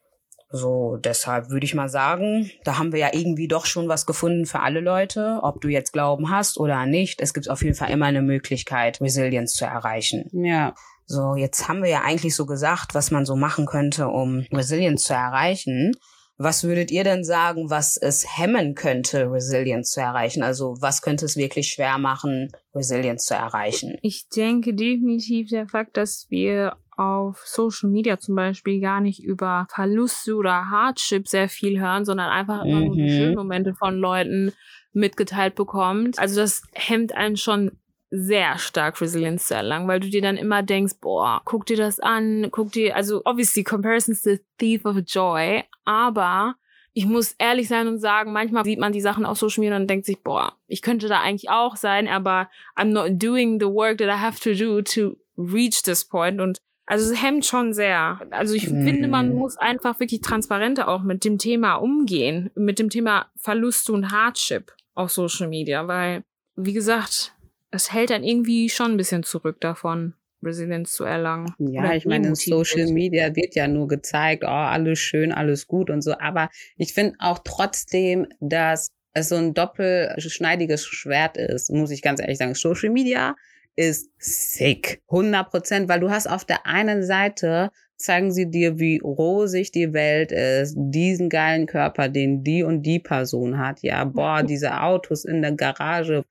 So, deshalb würde ich mal sagen, da haben wir ja irgendwie doch schon was gefunden für alle Leute, ob du jetzt Glauben hast oder nicht. Es gibt auf jeden Fall immer eine Möglichkeit, Resilienz zu erreichen. Ja. So, jetzt haben wir ja eigentlich so gesagt, was man so machen könnte, um Resilienz zu erreichen. Was würdet ihr denn sagen, was es hemmen könnte, Resilienz zu erreichen? Also was könnte es wirklich schwer machen, Resilienz zu erreichen? Ich denke definitiv der Fakt, dass wir auf Social Media zum Beispiel gar nicht über Verluste oder Hardship sehr viel hören, sondern einfach immer nur die Mhm. schönen Momente von Leuten mitgeteilt bekommt. Also das hemmt einen schon sehr stark Resilienz zu erlangen, weil du dir dann immer denkst, boah, guck dir das an, guck dir, also obviously comparison's the thief of joy, aber ich muss ehrlich sein und sagen, manchmal sieht man die Sachen auf Social Media und denkt sich, boah, ich könnte da eigentlich auch sein, aber I'm not doing the work that I have to do to reach this point und also es hemmt schon sehr. Also ich Mhm. finde, man muss einfach wirklich transparenter auch mit dem Thema umgehen, mit dem Thema Verluste und Hardship auf Social Media, weil, wie gesagt, es hält dann irgendwie schon ein bisschen zurück davon, Resilienz zu erlangen. Ja, Oder ich meine, in. Social Media wird ja nur gezeigt, oh, alles schön, alles gut und so. Aber ich finde auch trotzdem, dass es so ein doppelschneidiges Schwert ist, muss ich ganz ehrlich sagen. Social Media ist sick. 100 Prozent, weil du hast auf der einen Seite zeigen sie dir, wie rosig die Welt ist, diesen geilen Körper, den die und die Person hat. Ja, boah, diese Autos in der Garage,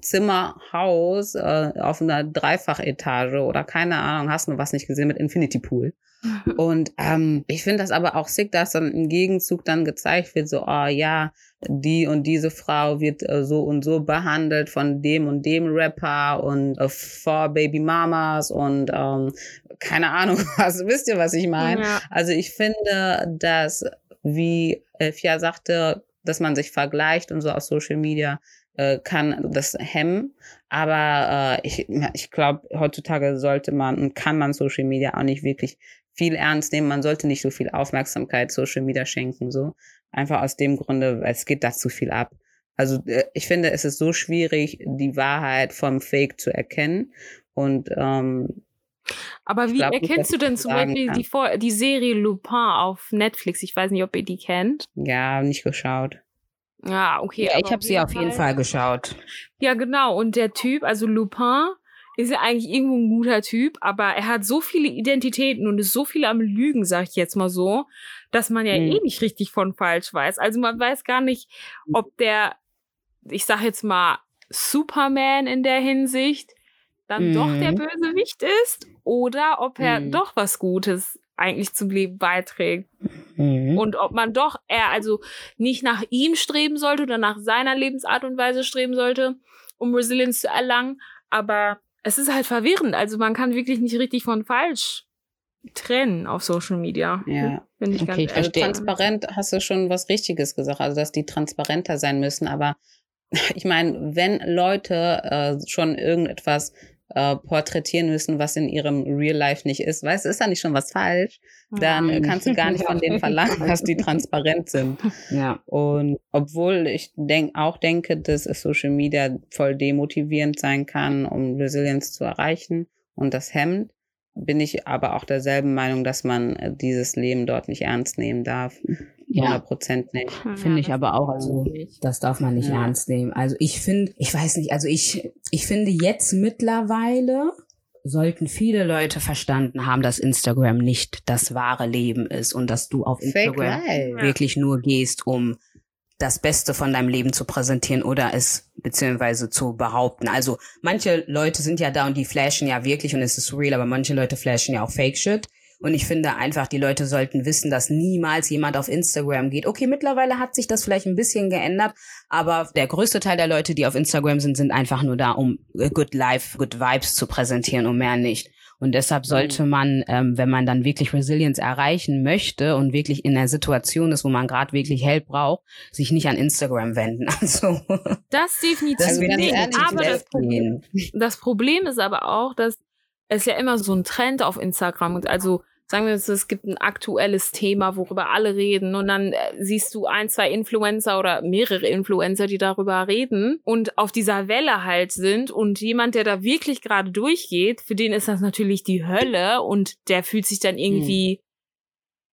Zimmer, Haus äh, auf einer Dreifachetage oder keine Ahnung, hast du was nicht gesehen mit Infinity Pool. <laughs> Und ähm, ich finde das aber auch sick, dass dann im Gegenzug dann gezeigt wird, so, oh ja, die und diese Frau wird äh, so und so behandelt von dem und dem Rapper und äh, vor Baby Mamas und ähm, keine Ahnung <laughs> was. Wisst ihr, was ich meine? Ja. Also ich finde, dass, wie Elfia sagte, dass man sich vergleicht und so auf Social Media, äh, kann das hemmen. Aber äh, ich, ich glaube, heutzutage sollte man und kann man Social Media auch nicht wirklich viel ernst nehmen. Man sollte nicht so viel Aufmerksamkeit Social Media schenken. So einfach aus dem Grunde, weil es geht da zu viel ab. Also äh, ich finde, es ist so schwierig, die Wahrheit vom Fake zu erkennen. Und ähm, Aber wie glaub nicht, erkennst dass du denn zum Beispiel die, die Serie Lupin auf Netflix? Ich weiß nicht, ob ihr die kennt. ja, nicht geschaut. Ja, okay. Ja, ich habe sie auf jeden Fall geschaut. Ja, genau. Und der Typ, also Lupin, ist ja eigentlich irgendwo ein guter Typ, aber er hat so viele Identitäten und ist so viel am Lügen, sag ich jetzt mal so, dass man ja Mhm. eh nicht richtig von falsch weiß. Also man weiß gar nicht, ob der, ich sag jetzt mal, Superman in der Hinsicht dann Mhm. doch der Bösewicht ist oder ob er Mhm. doch was Gutes eigentlich zum Leben beiträgt. Mhm. Und ob man doch eher also nicht nach ihm streben sollte oder nach seiner Lebensart und Weise streben sollte, um Resilienz zu erlangen. Aber es ist halt verwirrend. Also man kann wirklich nicht richtig von falsch trennen auf Social Media. Ja. Finde ich Okay, ganz ich Also verstehe. transparent hast du schon was Richtiges gesagt, also dass die transparenter sein müssen. Aber <laughs> ich meine, wenn Leute äh, schon irgendetwas äh, porträtieren müssen, was in ihrem Real Life nicht ist, weißt du, ist da nicht schon was falsch? Dann Mhm. kannst du gar nicht von denen verlangen, <laughs> dass die transparent sind. Ja. Und obwohl ich denk, auch denke, dass Social Media voll demotivierend sein kann, um Resilienz zu erreichen und das hemmt, bin ich aber auch derselben Meinung, dass man äh, dieses Leben dort nicht ernst nehmen darf. Ja. 100 Prozent nicht. Finde ich aber auch, also das darf man nicht Ja. ernst nehmen. Also ich finde, ich weiß nicht, also ich, ich finde jetzt mittlerweile sollten viele Leute verstanden haben, dass Instagram nicht das wahre Leben ist und dass du auf Instagram life. wirklich nur gehst, um das Beste von deinem Leben zu präsentieren oder es beziehungsweise zu behaupten. Also manche Leute sind ja da und die flashen ja wirklich und es ist real, aber manche Leute flashen ja auch Fake Shit. Und ich finde einfach, die Leute sollten wissen, dass niemals jemand auf Instagram geht. Okay, mittlerweile hat sich das vielleicht ein bisschen geändert, aber der größte Teil der Leute, die auf Instagram sind, sind einfach nur da, um Good Life, Good Vibes zu präsentieren und mehr nicht. Und deshalb sollte mhm. man, ähm, wenn man dann wirklich Resilience erreichen möchte und wirklich in der Situation ist, wo man gerade wirklich Help braucht, sich nicht an Instagram wenden. <laughs> Also das definitiv. Das nicht. Aber das Problem, das Problem ist aber auch, dass es ja immer so ein Trend auf Instagram gibt. Also sagen wir jetzt, es gibt ein aktuelles Thema, worüber alle reden und dann äh, siehst du ein, zwei Influencer oder mehrere Influencer, die darüber reden und auf dieser Welle halt sind und jemand, der da wirklich gerade durchgeht, für den ist das natürlich die Hölle und der fühlt sich dann irgendwie,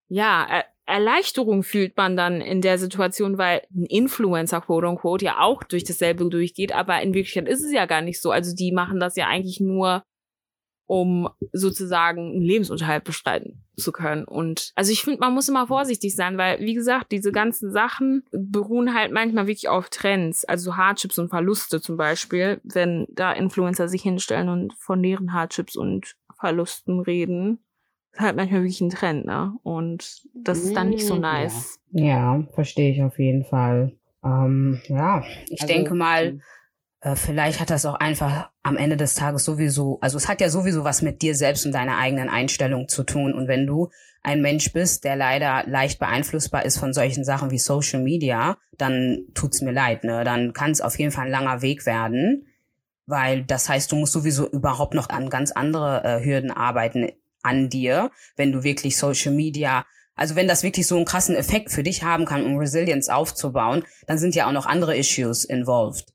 mhm. ja, er Erleichterung fühlt man dann in der Situation, weil ein Influencer, quote unquote, ja auch durch dasselbe durchgeht, aber in Wirklichkeit ist es ja gar nicht so. Also die machen das ja eigentlich nur um sozusagen einen Lebensunterhalt bestreiten zu können. Und also ich finde, man muss immer vorsichtig sein, weil, wie gesagt, diese ganzen Sachen beruhen halt manchmal wirklich auf Trends, also Hardships und Verluste zum Beispiel, wenn da Influencer sich hinstellen und von deren Hardships und Verlusten reden. Ist halt manchmal wirklich ein Trend, ne? Und das ist dann nicht so mm, nice. Ja, ja verstehe ich auf jeden Fall. Ähm, ja, ich also, denke mal, äh, vielleicht hat das auch einfach am Ende des Tages sowieso, also es hat ja sowieso was mit dir selbst und deiner eigenen Einstellung zu tun. Und wenn du ein Mensch bist, der leider leicht beeinflussbar ist von solchen Sachen wie Social Media, dann tut's mir leid, ne? Dann kann es auf jeden Fall ein langer Weg werden, weil das heißt, du musst sowieso überhaupt noch an ganz andere äh, Hürden arbeiten an dir, wenn du wirklich Social Media also wenn das wirklich so einen krassen Effekt für dich haben kann, um Resilience aufzubauen, dann sind ja auch noch andere Issues involved.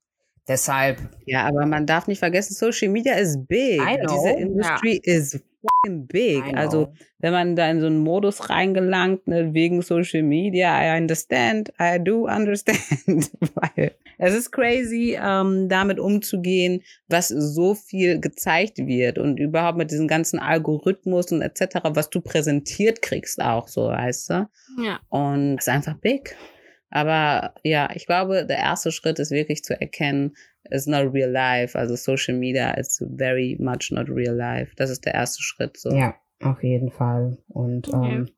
Deshalb. Ja, aber man darf nicht vergessen, Social Media ist big. I know. Diese Industrie ja. ist fucking big. Also, wenn man da in so einen Modus reingelangt, ne, wegen Social Media, I understand, I do understand. <laughs> Weil es ist crazy, ähm, damit umzugehen, was so viel gezeigt wird und überhaupt mit diesem ganzen Algorithmus und etc., was du präsentiert kriegst auch, so, weißt du? Ja. Und es ist einfach big. Aber ja, ich glaube, der erste Schritt ist wirklich zu erkennen, it's not real life. Also Social Media is very much not real life. Das ist der erste Schritt. So. Ja, auf jeden Fall. Und okay. ähm,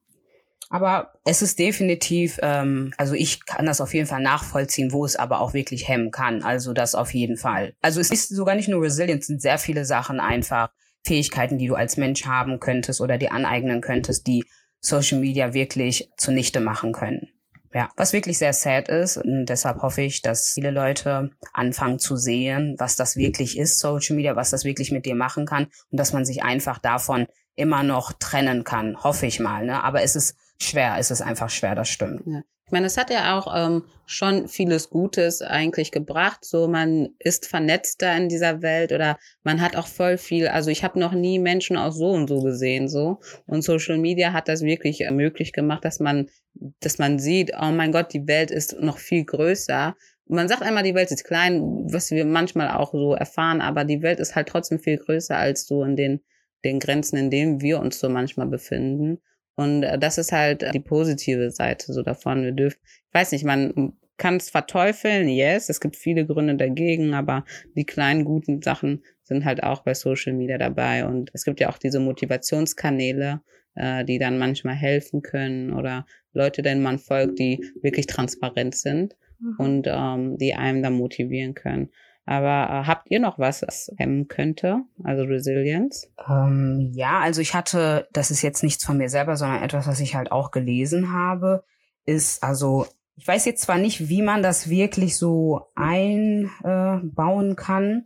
aber es ist definitiv, ähm, also ich kann das auf jeden Fall nachvollziehen, wo es aber auch wirklich hemmen kann. Also das auf jeden Fall. Also es ist sogar nicht nur Resilience, es sind sehr viele Sachen einfach, Fähigkeiten, die du als Mensch haben könntest oder dir aneignen könntest, die Social Media wirklich zunichte machen können. Ja, was wirklich sehr sad ist. Und deshalb hoffe ich, dass viele Leute anfangen zu sehen, was das wirklich ist, Social Media, was das wirklich mit dir machen kann und dass man sich einfach davon immer noch trennen kann. Hoffe ich mal. Ne? Aber es ist schwer, es ist einfach schwer, das stimmt. Ja. Ich meine, es hat ja auch ähm, schon vieles Gutes eigentlich gebracht. So, man ist vernetzter in dieser Welt oder man hat auch voll viel. Also ich habe noch nie Menschen auch so und so gesehen. So und Social Media hat das wirklich möglich gemacht, dass man, dass man sieht, oh mein Gott, die Welt ist noch viel größer. Man sagt einmal, die Welt ist klein, was wir manchmal auch so erfahren, aber die Welt ist halt trotzdem viel größer als so in den den Grenzen, in denen wir uns so manchmal befinden. Und äh, das ist halt die positive Seite so davon. Wir dürfen, ich weiß nicht, man kann es verteufeln, yes, es gibt viele Gründe dagegen, aber die kleinen guten Sachen sind halt auch bei Social Media dabei. Und es gibt ja auch diese Motivationskanäle, äh, die dann manchmal helfen können oder Leute, denen man folgt, die wirklich transparent sind mhm. und ähm, die einem dann motivieren können. Aber äh, habt ihr noch was, was hemmen könnte? Also Resilience? Ähm, ja, also ich hatte, das ist jetzt nichts von mir selber, sondern etwas, was ich halt auch gelesen habe, ist also, ich weiß jetzt zwar nicht, wie man das wirklich so einbauen äh, kann,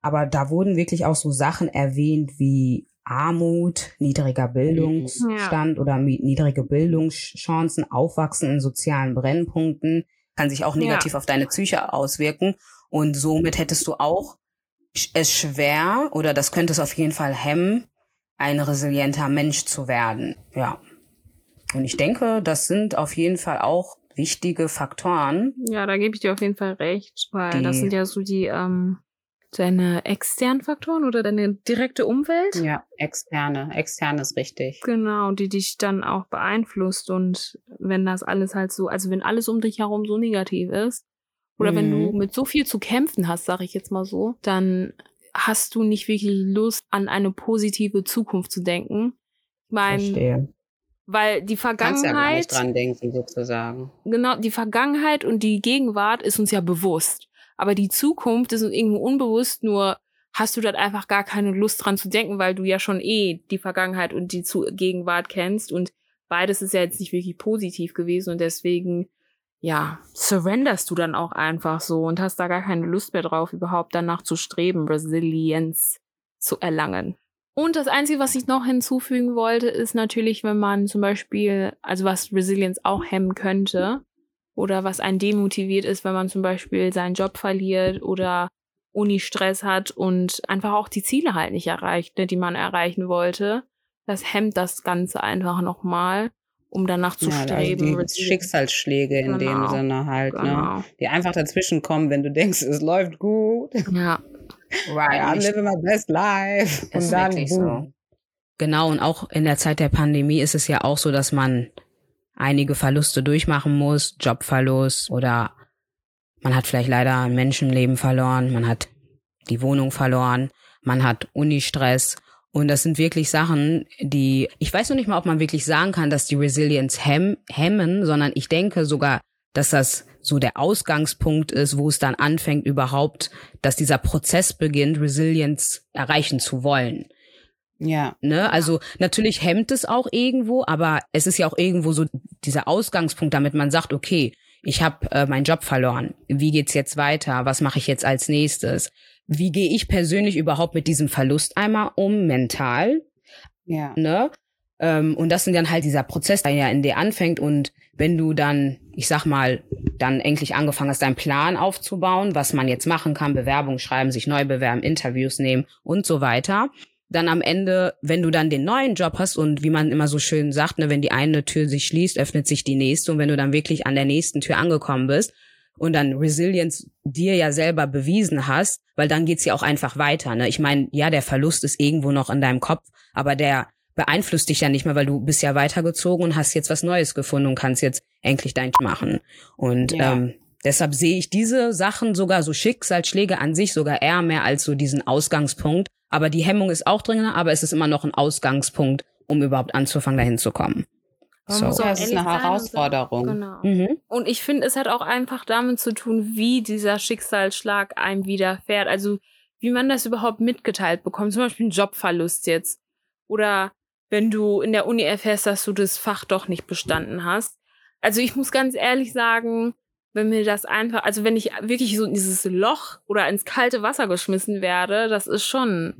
aber da wurden wirklich auch so Sachen erwähnt wie Armut, niedriger Bildungsstand ja. oder niedrige Bildungschancen, Aufwachsen in sozialen Brennpunkten, kann sich auch negativ ja. auf deine Psyche auswirken. Und somit hättest du auch es schwer oder das könnte es auf jeden Fall hemmen, ein resilienter Mensch zu werden. Ja. Und ich denke, das sind auf jeden Fall auch wichtige Faktoren. Ja, da gebe ich dir auf jeden Fall recht, weil das sind ja so die ähm, deine externen Faktoren oder deine direkte Umwelt. Ja, externe. Externe ist richtig. Genau, die dich dann auch beeinflusst und wenn das alles halt so, also wenn alles um dich herum so negativ ist, oder mhm. wenn du mhm. mit so viel zu kämpfen hast, sage ich jetzt mal so, dann hast du nicht wirklich Lust, an eine positive Zukunft zu denken. Ich meine, Verstehe. weil die Kannst ja gar Vergangenheit, nicht dran denken, sozusagen. genau, die Vergangenheit und die Gegenwart ist uns ja bewusst. Aber die Zukunft ist uns irgendwo unbewusst, nur hast du dort einfach gar keine Lust dran zu denken, weil du ja schon eh die Vergangenheit und die Zu Gegenwart kennst und beides ist ja jetzt nicht wirklich positiv gewesen und deswegen, ja, surrenderst du dann auch einfach so und hast da gar keine Lust mehr drauf, überhaupt danach zu streben, Resilienz zu erlangen. Und das Einzige, was ich noch hinzufügen wollte, ist natürlich, wenn man zum Beispiel, also was Resilienz auch hemmen könnte, oder was einen demotiviert ist, wenn man zum Beispiel seinen Job verliert oder Uni-Stress hat und einfach auch die Ziele halt nicht erreicht, ne, die man erreichen wollte. Das hemmt das Ganze einfach nochmal, um danach zu Ja, also streben. die Resilienz- Schicksalsschläge in dem Genau, Sinne halt, ne? Genau. Die einfach dazwischen kommen, wenn du denkst, es läuft gut. Ja. Right. I'm living my best life. Ist Und dann wirklich boom. so. Genau, und auch in der Zeit der Pandemie ist es ja auch so, dass man einige Verluste durchmachen muss, Jobverlust oder man hat vielleicht leider ein Menschenleben verloren, man hat die Wohnung verloren, man hat Unistress und das sind wirklich Sachen, die, ich weiß noch nicht mal, ob man wirklich sagen kann, dass die Resilienz hem hemmen, sondern ich denke sogar, dass das so der Ausgangspunkt ist, wo es dann anfängt überhaupt, dass dieser Prozess beginnt, Resilienz erreichen zu wollen. Ja. Ne? Also natürlich hemmt es auch irgendwo, aber es ist ja auch irgendwo so dieser Ausgangspunkt, damit man sagt, okay, ich habe äh, meinen Job verloren. Wie geht's jetzt weiter? Was mache ich jetzt als nächstes? Wie gehe ich persönlich überhaupt mit diesem Verlust einmal um, mental? Ja. Ne? Ähm, und das sind dann halt dieser Prozess, der ja in dir anfängt. Und wenn du dann, ich sag mal, dann endlich angefangen hast, deinen Plan aufzubauen, was man jetzt machen kann, Bewerbung schreiben, sich neu bewerben, Interviews nehmen und so weiter, dann am Ende, wenn du dann den neuen Job hast und wie man immer so schön sagt, ne, wenn die eine Tür sich schließt, öffnet sich die nächste und wenn du dann wirklich an der nächsten Tür angekommen bist und dann Resilience dir ja selber bewiesen hast, weil dann geht's ja auch einfach weiter. Ne? Ich meine, ja, der Verlust ist irgendwo noch in deinem Kopf, aber der beeinflusst dich ja nicht mehr, weil du bist ja weitergezogen und hast jetzt was Neues gefunden und kannst jetzt endlich dein machen. Und Ja. ähm, deshalb sehe ich diese Sachen sogar so Schicksalsschläge an sich sogar eher mehr als so diesen Ausgangspunkt. Aber die Hemmung ist auch drin, aber es ist immer noch ein Ausgangspunkt, um überhaupt anzufangen, dahin zu kommen. Man So. muss es ist eine und Herausforderung. sagen- Genau. Mhm. Und ich finde, es hat auch einfach damit zu tun, wie dieser Schicksalsschlag einem widerfährt. Also wie man das überhaupt mitgeteilt bekommt. Zum Beispiel ein Jobverlust jetzt. Oder wenn du in der Uni erfährst, dass du das Fach doch nicht bestanden hast. Also ich muss ganz ehrlich sagen, wenn mir das einfach, also wenn ich wirklich so in dieses Loch oder ins kalte Wasser geschmissen werde, das ist schon,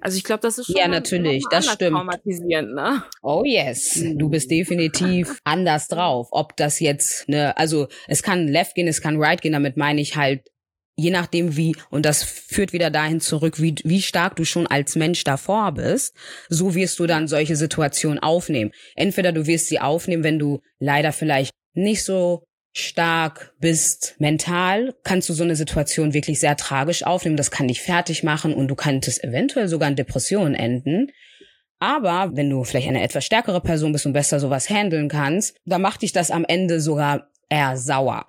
also ich glaube, das ist schon Ja, natürlich, das stimmt. traumatisierend, ne? Oh yes, du bist definitiv <laughs> anders drauf. Ob das jetzt, ne, also es kann left gehen, es kann right gehen, damit meine ich halt, je nachdem wie, und das führt wieder dahin zurück, wie, wie stark du schon als Mensch davor bist, so wirst du dann solche Situationen aufnehmen. Entweder du wirst sie aufnehmen, wenn du leider vielleicht nicht so stark bist mental, kannst du so eine Situation wirklich sehr tragisch aufnehmen. Das kann dich fertig machen und du könntest eventuell sogar in Depressionen enden. Aber wenn du vielleicht eine etwas stärkere Person bist und besser sowas handeln kannst, dann macht dich das am Ende sogar eher sauer,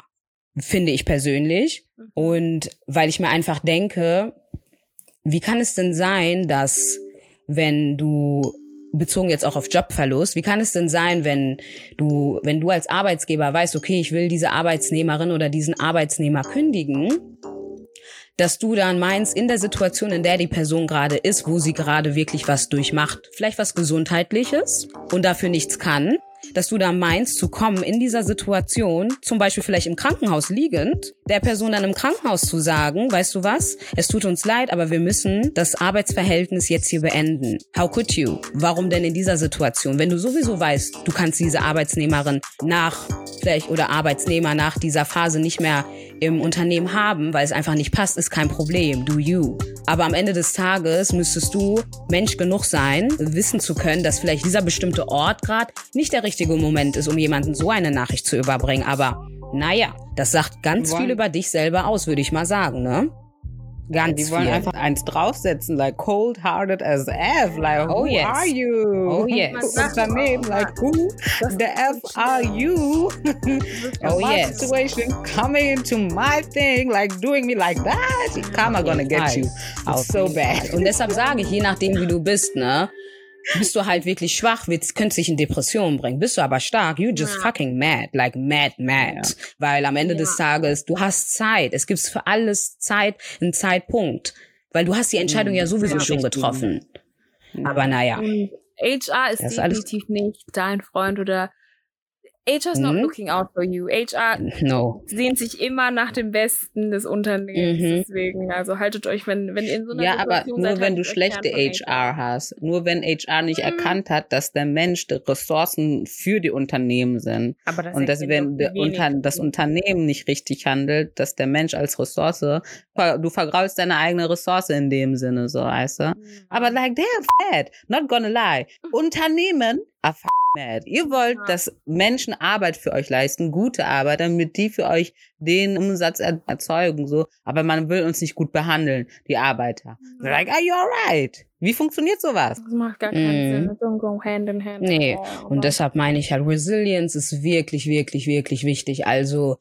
finde ich persönlich. Und weil ich mir einfach denke, wie kann es denn sein, dass wenn du bezogen jetzt auch auf Jobverlust, wie kann es denn sein, wenn du, wenn du als Arbeitsgeber weißt, okay, ich will diese Arbeitsnehmerin oder diesen Arbeitsnehmer kündigen, dass du dann meinst, in der Situation, in der die Person gerade ist, wo sie gerade wirklich was durchmacht, vielleicht was Gesundheitliches und dafür nichts kann, dass du da meinst, zu kommen in dieser Situation, zum Beispiel vielleicht im Krankenhaus liegend, der Person dann im Krankenhaus zu sagen, weißt du was, es tut uns leid, aber wir müssen das Arbeitsverhältnis jetzt hier beenden. How could you? Warum denn in dieser Situation? Wenn du sowieso weißt, du kannst diese Arbeitsnehmerin nach vielleicht oder Arbeitsnehmer nach dieser Phase nicht mehr im Unternehmen haben, weil es einfach nicht passt, ist kein Problem. Do you. Aber am Ende des Tages müsstest du Mensch genug sein, wissen zu können, dass vielleicht dieser bestimmte Ort gerade nicht der richtige Moment ist, um jemanden so eine Nachricht zu überbringen. Aber naja, das sagt ganz viel über dich selber aus, würde ich mal sagen, ne? Ganz Die wollen viel. einfach eins draufsetzen, like cold-hearted as F. Like, who Oh, yes. are you? Oh, <laughs> yes. Unternehmen, like, who the F are you? <laughs> Oh, my yes. situation coming into my thing, like doing me like that. Karma gonna get you. It's so bad. Und deshalb sage ich, je nachdem, wie du bist, ne? Bist du halt wirklich schwach, wird, könnte sich in Depression bringen. Bist du aber stark, you just Ja. fucking mad, like mad, mad. Weil am Ende des Tages, du hast Zeit. Es gibt für alles Zeit, einen Zeitpunkt. Weil du hast die Entscheidung Mhm. ja sowieso Ja. schon getroffen. Aber naja. HR ist Das ist alles- definitiv nicht dein Freund oder HR is not Mhm. looking out for you. HR <laughs> No. sehnt sich immer nach dem Besten des Unternehmens. Mhm. Deswegen, also haltet euch, wenn, wenn ihr in so einer Ja, aber Situation nur seid, wenn du schlechte HR hast. Nur wenn HR nicht Mhm. erkannt hat, dass der Mensch die Ressourcen für die Unternehmen sind. Aber das Und dass wenn unter, das Unternehmen nicht richtig handelt, dass der Mensch als Ressource, du vergraulst deine eigene Ressource in dem Sinne, so weißt du. Mhm. Aber like, they're mad. Not gonna lie. <laughs> Unternehmen are f- mad. Ihr wollt, Ja. dass Menschen Arbeit für euch leisten, gute Arbeit, damit die für euch den Umsatz er erzeugen, so. Aber man will uns nicht gut behandeln, die Arbeiter. Ja. Like, are you alright? Wie funktioniert sowas? Das macht gar keinen Mhm. Sinn. Das go hand in hand. Nee, all. Und deshalb meine ich halt, Resilience ist wirklich, wirklich, wirklich wichtig. Also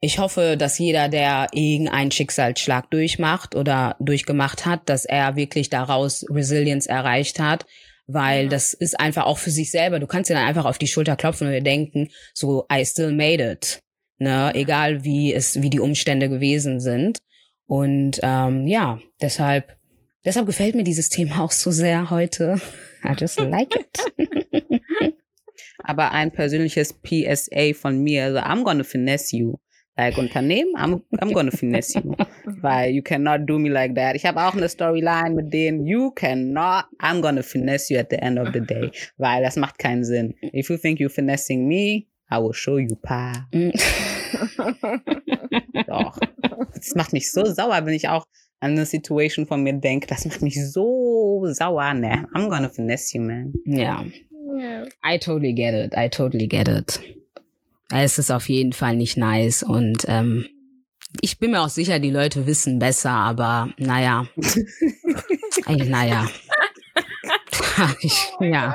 ich hoffe, dass jeder, der irgendeinen Schicksalsschlag durchmacht oder durchgemacht hat, dass er wirklich daraus Resilience erreicht hat. Weil Ja. das ist einfach auch für sich selber. Du kannst dir dann einfach auf die Schulter klopfen und dir denken, so, I still made it. Ne? Egal wie es, wie die Umstände gewesen sind. Und ähm, ja, deshalb, deshalb gefällt mir dieses Thema auch so sehr heute. <laughs> I just like it. <laughs> Aber ein persönliches PSA von mir, also I'm gonna finesse you. Like Unternehmen, I'm, I'm gonna finesse you. Weil you cannot do me like that. Ich habe auch eine Storyline mit denen, you cannot, I'm gonna finesse you at the end of the day. Weil das macht keinen Sinn. If you think you're finessing me, I will show you pa. Doch. Das macht mich so sauer, wenn ich auch an eine Situation von mir denke. Das macht mich so sauer. Ne, I'm gonna finesse you, man. Ja, Ja. I totally get it. I totally get it. Es ist auf jeden Fall nicht nice und ähm, ich bin mir auch sicher, die Leute wissen besser, aber naja. <laughs> Ey, naja. <laughs> ich, ja.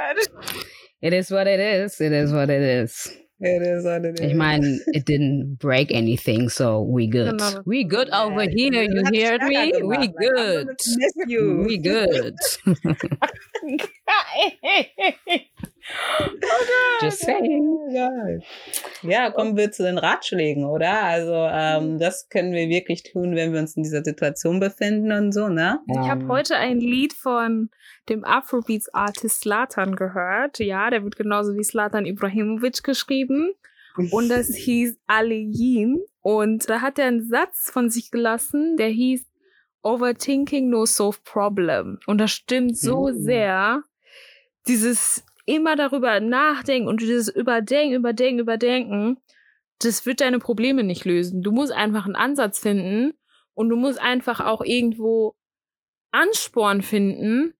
It is what it is. It is what it is. Ich meine, it didn't break anything, so we good. Genau. We good over here. You heard me? We good. We good. <laughs> Just saying. Ja, kommen wir zu den Ratschlägen, oder? Also, ähm, das können wir wirklich tun, wenn wir uns in dieser Situation befinden und so, ne? Ich habe Ähm, heute ein Lied von dem Afrobeats-Artist Slatan gehört. Ja, der wird genauso wie Slatan Ibrahimovic geschrieben. Und das <laughs> hieß Aliyin. Und da hat er einen Satz von sich gelassen, der hieß Overthinking no solve problem. Und das stimmt so Mhm. sehr. Dieses immer darüber nachdenken und dieses Überdenken, Überdenken, Überdenken, das wird deine Probleme nicht lösen. Du musst einfach einen Ansatz finden und du musst einfach auch irgendwo Ansporn finden,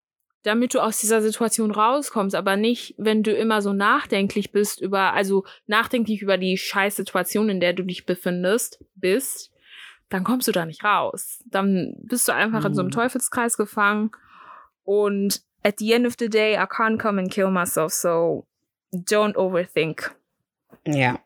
damit du aus dieser Situation rauskommst, aber nicht, wenn du immer so nachdenklich bist über, also nachdenklich über die scheiß Situation, in der du dich befindest, bist, dann kommst du da nicht raus. Dann bist du einfach in so einem Mhm. Teufelskreis gefangen und at the end of the day, I can't come and kill myself, so don't overthink. Ja.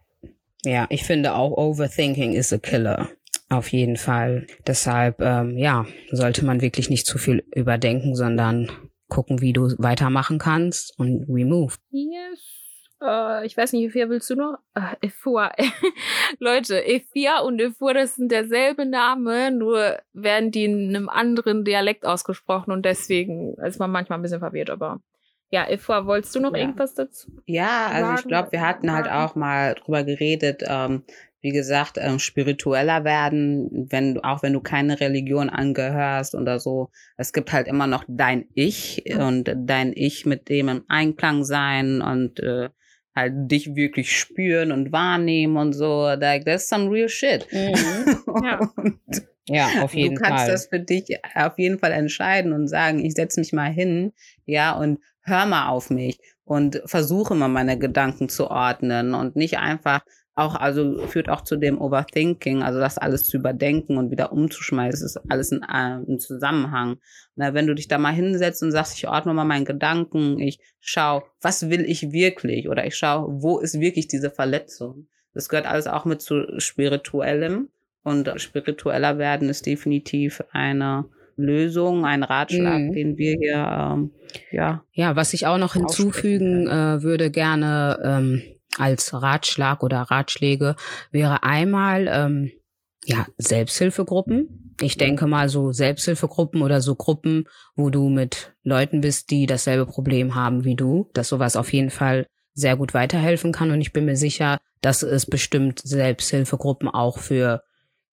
Ja, ich finde auch Overthinking is a killer. Auf jeden Fall. Deshalb, ähm, ja, sollte man wirklich nicht zu viel überdenken, sondern gucken, wie du weitermachen kannst und we move. Yes. Äh, ich weiß nicht, Ifia, willst du noch? Äh, Ifua. <laughs> Leute, Ifia und Ifua, das sind derselbe Name, nur werden die in einem anderen Dialekt ausgesprochen und deswegen ist man manchmal ein bisschen verwirrt, aber ja, Ifua, wolltest du noch Ja. irgendwas dazu? Ja, also ich Sagen, glaube, wir hatten halt auch mal drüber geredet, ähm, wie gesagt, ähm, spiritueller werden, wenn du, auch wenn du keine Religion angehörst oder so. Es gibt halt immer noch dein Ich und dein Ich mit dem im Einklang sein und äh, halt dich wirklich spüren und wahrnehmen und so. Like, that's some real shit. Ja. <laughs> Ja, auf jeden du kannst Fall. das für dich auf jeden Fall entscheiden und sagen, ich setze mich mal hin, ja, und hör mal auf mich und versuche mal meine Gedanken zu ordnen und nicht einfach auch, also führt auch zu dem Overthinking, also das alles zu überdenken und wieder umzuschmeißen, ist alles in einem Zusammenhang. Na, wenn du dich da mal hinsetzt und sagst, ich ordne mal meinen Gedanken, ich schau, was will ich wirklich oder ich schau, wo ist wirklich diese Verletzung? Das gehört alles auch mit zu spirituellem und spiritueller werden ist definitiv eine Lösung, ein Ratschlag, mhm. den wir hier ähm, ja. Ja, was ich auch noch hinzufügen äh, würde gerne ähm, als Ratschlag oder Ratschläge wäre einmal ähm, ja Selbsthilfegruppen. Ich denke mal so Selbsthilfegruppen oder so Gruppen, wo du mit Leuten bist, die dasselbe Problem haben wie du, dass sowas auf jeden Fall sehr gut weiterhelfen kann. Und ich bin mir sicher, dass es bestimmt Selbsthilfegruppen auch für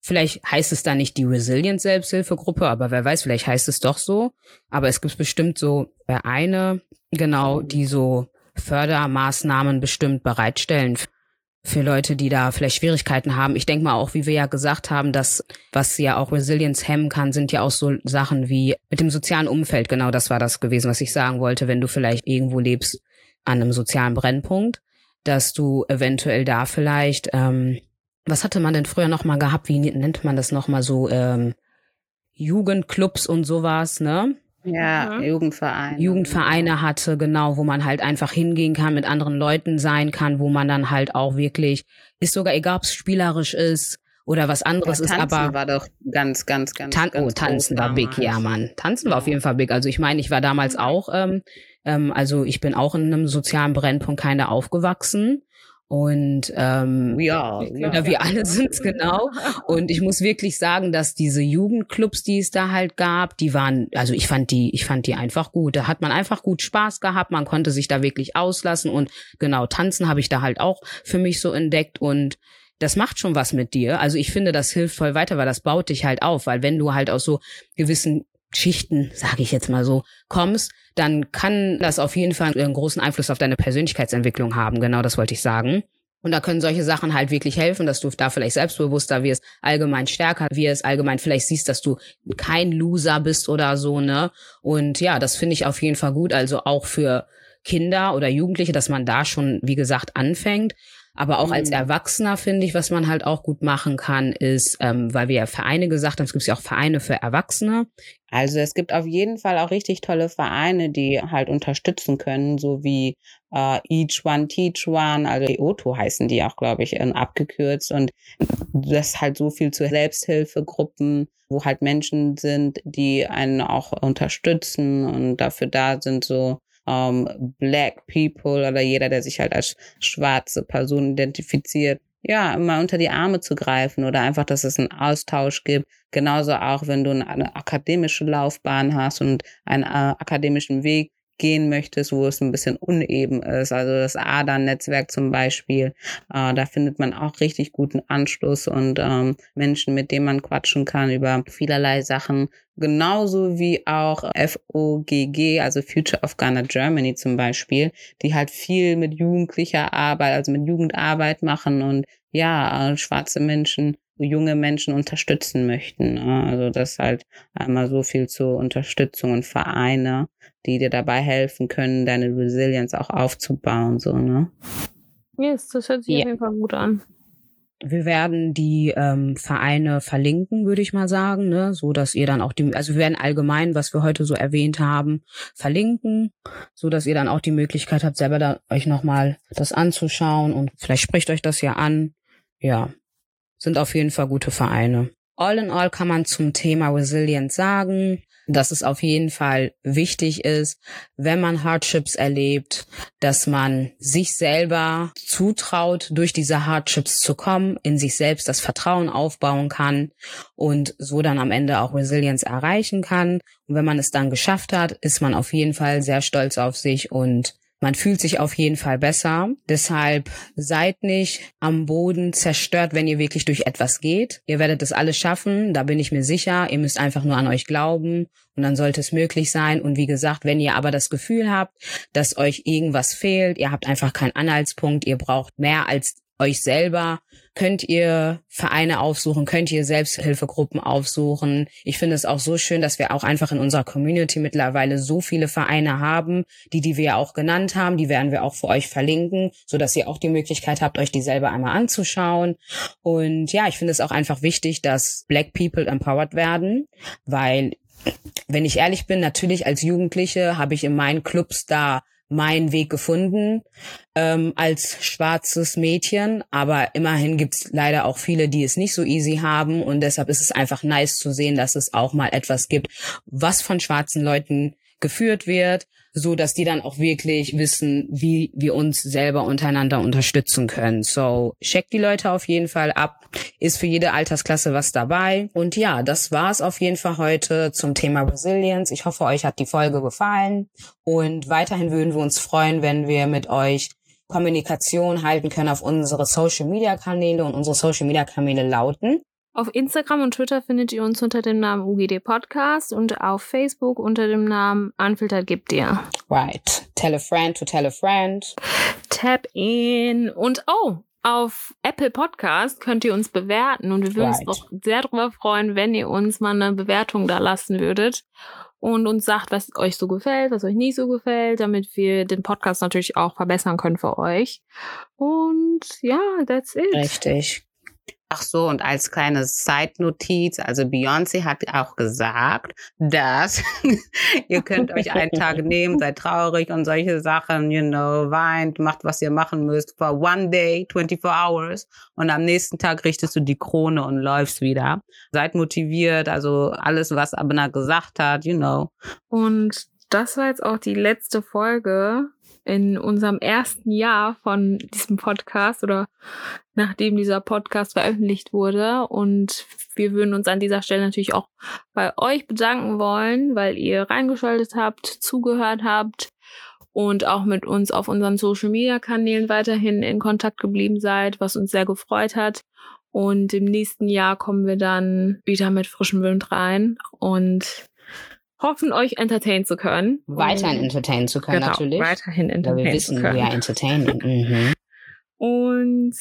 Vielleicht heißt es da nicht die Resilient Selbsthilfegruppe, aber wer weiß, vielleicht heißt es doch so. Aber es gibt bestimmt so eine, genau, die so Fördermaßnahmen bestimmt bereitstellen für Leute, die da vielleicht Schwierigkeiten haben. Ich denke mal auch, wie wir ja gesagt haben, dass was ja auch Resilienz hemmen kann, sind ja auch so Sachen wie mit dem sozialen Umfeld. Genau das war das gewesen, was ich sagen wollte. Wenn du vielleicht irgendwo lebst an einem sozialen Brennpunkt, dass du eventuell da vielleicht ähm, was hatte man denn früher noch mal gehabt? Wie nennt man das noch mal so? Ähm, Jugendclubs und sowas, ne? Ja, mhm. Jugendvereine. Jugendvereine hatte, genau, wo man halt einfach hingehen kann, mit anderen Leuten sein kann, wo man dann halt auch wirklich, ist sogar egal, ob es spielerisch ist oder was anderes ist, aber. war doch ganz, ganz, ganz. Tan ganz oh, Tanzen war big, ja, Mann. Tanzen war auf jeden Fall big. Also ich meine, ich war damals auch, ähm, ähm, also ich bin auch in einem sozialen Brennpunkt keiner aufgewachsen. Und ähm, ja, ja, wir alle sind's genau. Und ich muss wirklich sagen, dass diese Jugendclubs, die es da halt gab, die waren, also ich fand die, ich fand die einfach gut. Da hat man einfach gut Spaß gehabt, man konnte sich da wirklich auslassen und genau tanzen habe ich da halt auch für mich so entdeckt und das macht schon was mit dir. Also ich finde, das hilft voll weiter, weil das baut dich halt auf, weil wenn du halt aus so gewissen Schichten, sage ich jetzt mal so, kommst, dann kann das auf jeden Fall einen großen Einfluss auf deine Persönlichkeitsentwicklung haben. Genau das wollte ich sagen. Und da können solche Sachen halt wirklich helfen, dass du da vielleicht selbstbewusster wirst, allgemein stärker wirst, allgemein vielleicht siehst, dass du kein Loser bist oder so, ne? Und ja, das finde ich auf jeden Fall gut. Also auch für Kinder oder Jugendliche, dass man da schon, wie gesagt, anfängt. Aber auch mhm. als Erwachsener finde ich, was man halt auch gut machen kann, ist, ähm, weil wir ja Vereine gesagt haben, es gibt ja auch Vereine für Erwachsene. Also es gibt auf jeden Fall auch richtig tolle Vereine, die halt unterstützen können, so wie äh, Each One Teach One, also EOTO heißen die auch, glaube ich, in, abgekürzt. Und das halt so viel zu Selbsthilfegruppen, wo halt Menschen sind, die einen auch unterstützen und dafür da sind, so ähm, Black People oder jeder, der sich halt als schwarze Person identifiziert, ja, immer unter die Arme zu greifen oder einfach, dass es einen Austausch gibt. Genauso auch, wenn du eine akademische Laufbahn hast und einen äh, akademischen Weg gehen möchtest, wo es ein bisschen uneben ist. Also das Adern-Netzwerk zum Beispiel, äh, da findet man auch richtig guten Anschluss und ähm, Menschen, mit denen man quatschen kann über vielerlei Sachen. Genauso wie auch FOGG, also Future of Ghana Germany zum Beispiel, die halt viel mit jugendlicher Arbeit, also mit Jugendarbeit machen und ja, äh, schwarze Menschen junge Menschen unterstützen möchten. Ne? Also das halt einmal so viel zur Unterstützung und Vereine, die dir dabei helfen können, deine Resilienz auch aufzubauen, so, ne? Yes, das hört sich yeah. auf jeden Fall gut an. Wir werden die ähm, Vereine verlinken, würde ich mal sagen, ne, so dass ihr dann auch die, also wir werden allgemein, was wir heute so erwähnt haben, verlinken, so dass ihr dann auch die Möglichkeit habt, selber da euch nochmal das anzuschauen und vielleicht spricht euch das ja an. Ja, sind auf jeden Fall gute Vereine. All in all kann man zum Thema Resilience sagen, dass es auf jeden Fall wichtig ist, wenn man Hardships erlebt, dass man sich selber zutraut, durch diese Hardships zu kommen, in sich selbst das Vertrauen aufbauen kann und so dann am Ende auch Resilience erreichen kann. Und wenn man es dann geschafft hat, ist man auf jeden Fall sehr stolz auf sich und man fühlt sich auf jeden Fall besser. Deshalb seid nicht am Boden zerstört, wenn ihr wirklich durch etwas geht. Ihr werdet es alles schaffen, da bin ich mir sicher. Ihr müsst einfach nur an euch glauben und dann sollte es möglich sein. Und wie gesagt, wenn ihr aber das Gefühl habt, dass euch irgendwas fehlt, ihr habt einfach keinen Anhaltspunkt, ihr braucht mehr als euch selber, könnt ihr Vereine aufsuchen, könnt ihr Selbsthilfegruppen aufsuchen. Ich finde es auch so schön, dass wir auch einfach in unserer Community mittlerweile so viele Vereine haben, die, die wir auch genannt haben, die werden wir auch für euch verlinken, so dass ihr auch die Möglichkeit habt, euch die selber einmal anzuschauen. Und ja, ich finde es auch einfach wichtig, dass Black People empowered werden, weil wenn ich ehrlich bin, natürlich als Jugendliche habe ich in meinen Clubs da meinen Weg gefunden ähm, als schwarzes Mädchen, aber immerhin gibt's leider auch viele, die es nicht so easy haben. Und deshalb ist es einfach nice zu sehen, dass es auch mal etwas gibt, was von schwarzen Leuten geführt wird, so dass die dann auch wirklich wissen, wie wir uns selber untereinander unterstützen können. So, check die Leute auf jeden Fall ab. Ist für jede Altersklasse was dabei. Und ja, das war's auf jeden Fall heute zum Thema Resilience. Ich hoffe, euch hat die Folge gefallen. Und weiterhin würden wir uns freuen, wenn wir mit euch Kommunikation halten können auf unsere Social Media Kanäle und unsere Social Media Kanäle lauten auf Instagram und Twitter findet ihr uns unter dem Namen UGD Podcast und auf Facebook unter dem Namen Unfiltered gibt ihr. Right. Tell a friend to tell a friend. Tap in. Und oh, auf Apple Podcast könnt ihr uns bewerten und wir würden right. uns auch sehr darüber freuen, wenn ihr uns mal eine Bewertung da lassen würdet und uns sagt, was euch so gefällt, was euch nicht so gefällt, damit wir den Podcast natürlich auch verbessern können für euch. Und ja, that's it. Richtig. Ach so, und als kleine Side-Notiz, also Beyoncé hat auch gesagt, dass <laughs> ihr könnt euch einen Tag <laughs> nehmen, seid traurig und solche Sachen, you know, weint, macht, was ihr machen müsst, for one day, 24 hours und am nächsten Tag richtest du die Krone und läufst wieder. Seid motiviert, also alles, was Abner gesagt hat, you know. Und das war jetzt auch die letzte Folge in unserem ersten Jahr von diesem Podcast oder nachdem dieser Podcast veröffentlicht wurde. Und wir würden uns an dieser Stelle natürlich auch bei euch bedanken wollen, weil ihr reingeschaltet habt, zugehört habt und auch mit uns auf unseren Social Media Kanälen weiterhin in Kontakt geblieben seid, was uns sehr gefreut hat. Und im nächsten Jahr kommen wir dann wieder mit frischem Wind rein und hoffen, euch entertainen zu können. Weiterhin entertainen zu können, genau, natürlich. Weiterhin entertainen zu können. Wir wissen, wir entertainen. <laughs> Mhm. Und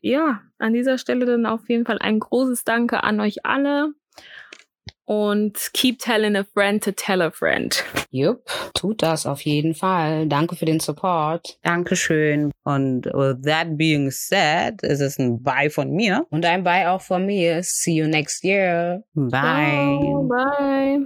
ja, an dieser Stelle dann auf jeden Fall ein großes Danke an euch alle. Und keep telling a friend to tell a friend. Jupp, tut das auf jeden Fall. Danke für den Support. Dankeschön. Und with that being said, ist es ein Bye von mir. Und ein Bye auch von mir. See you next year. Bye. Oh, bye.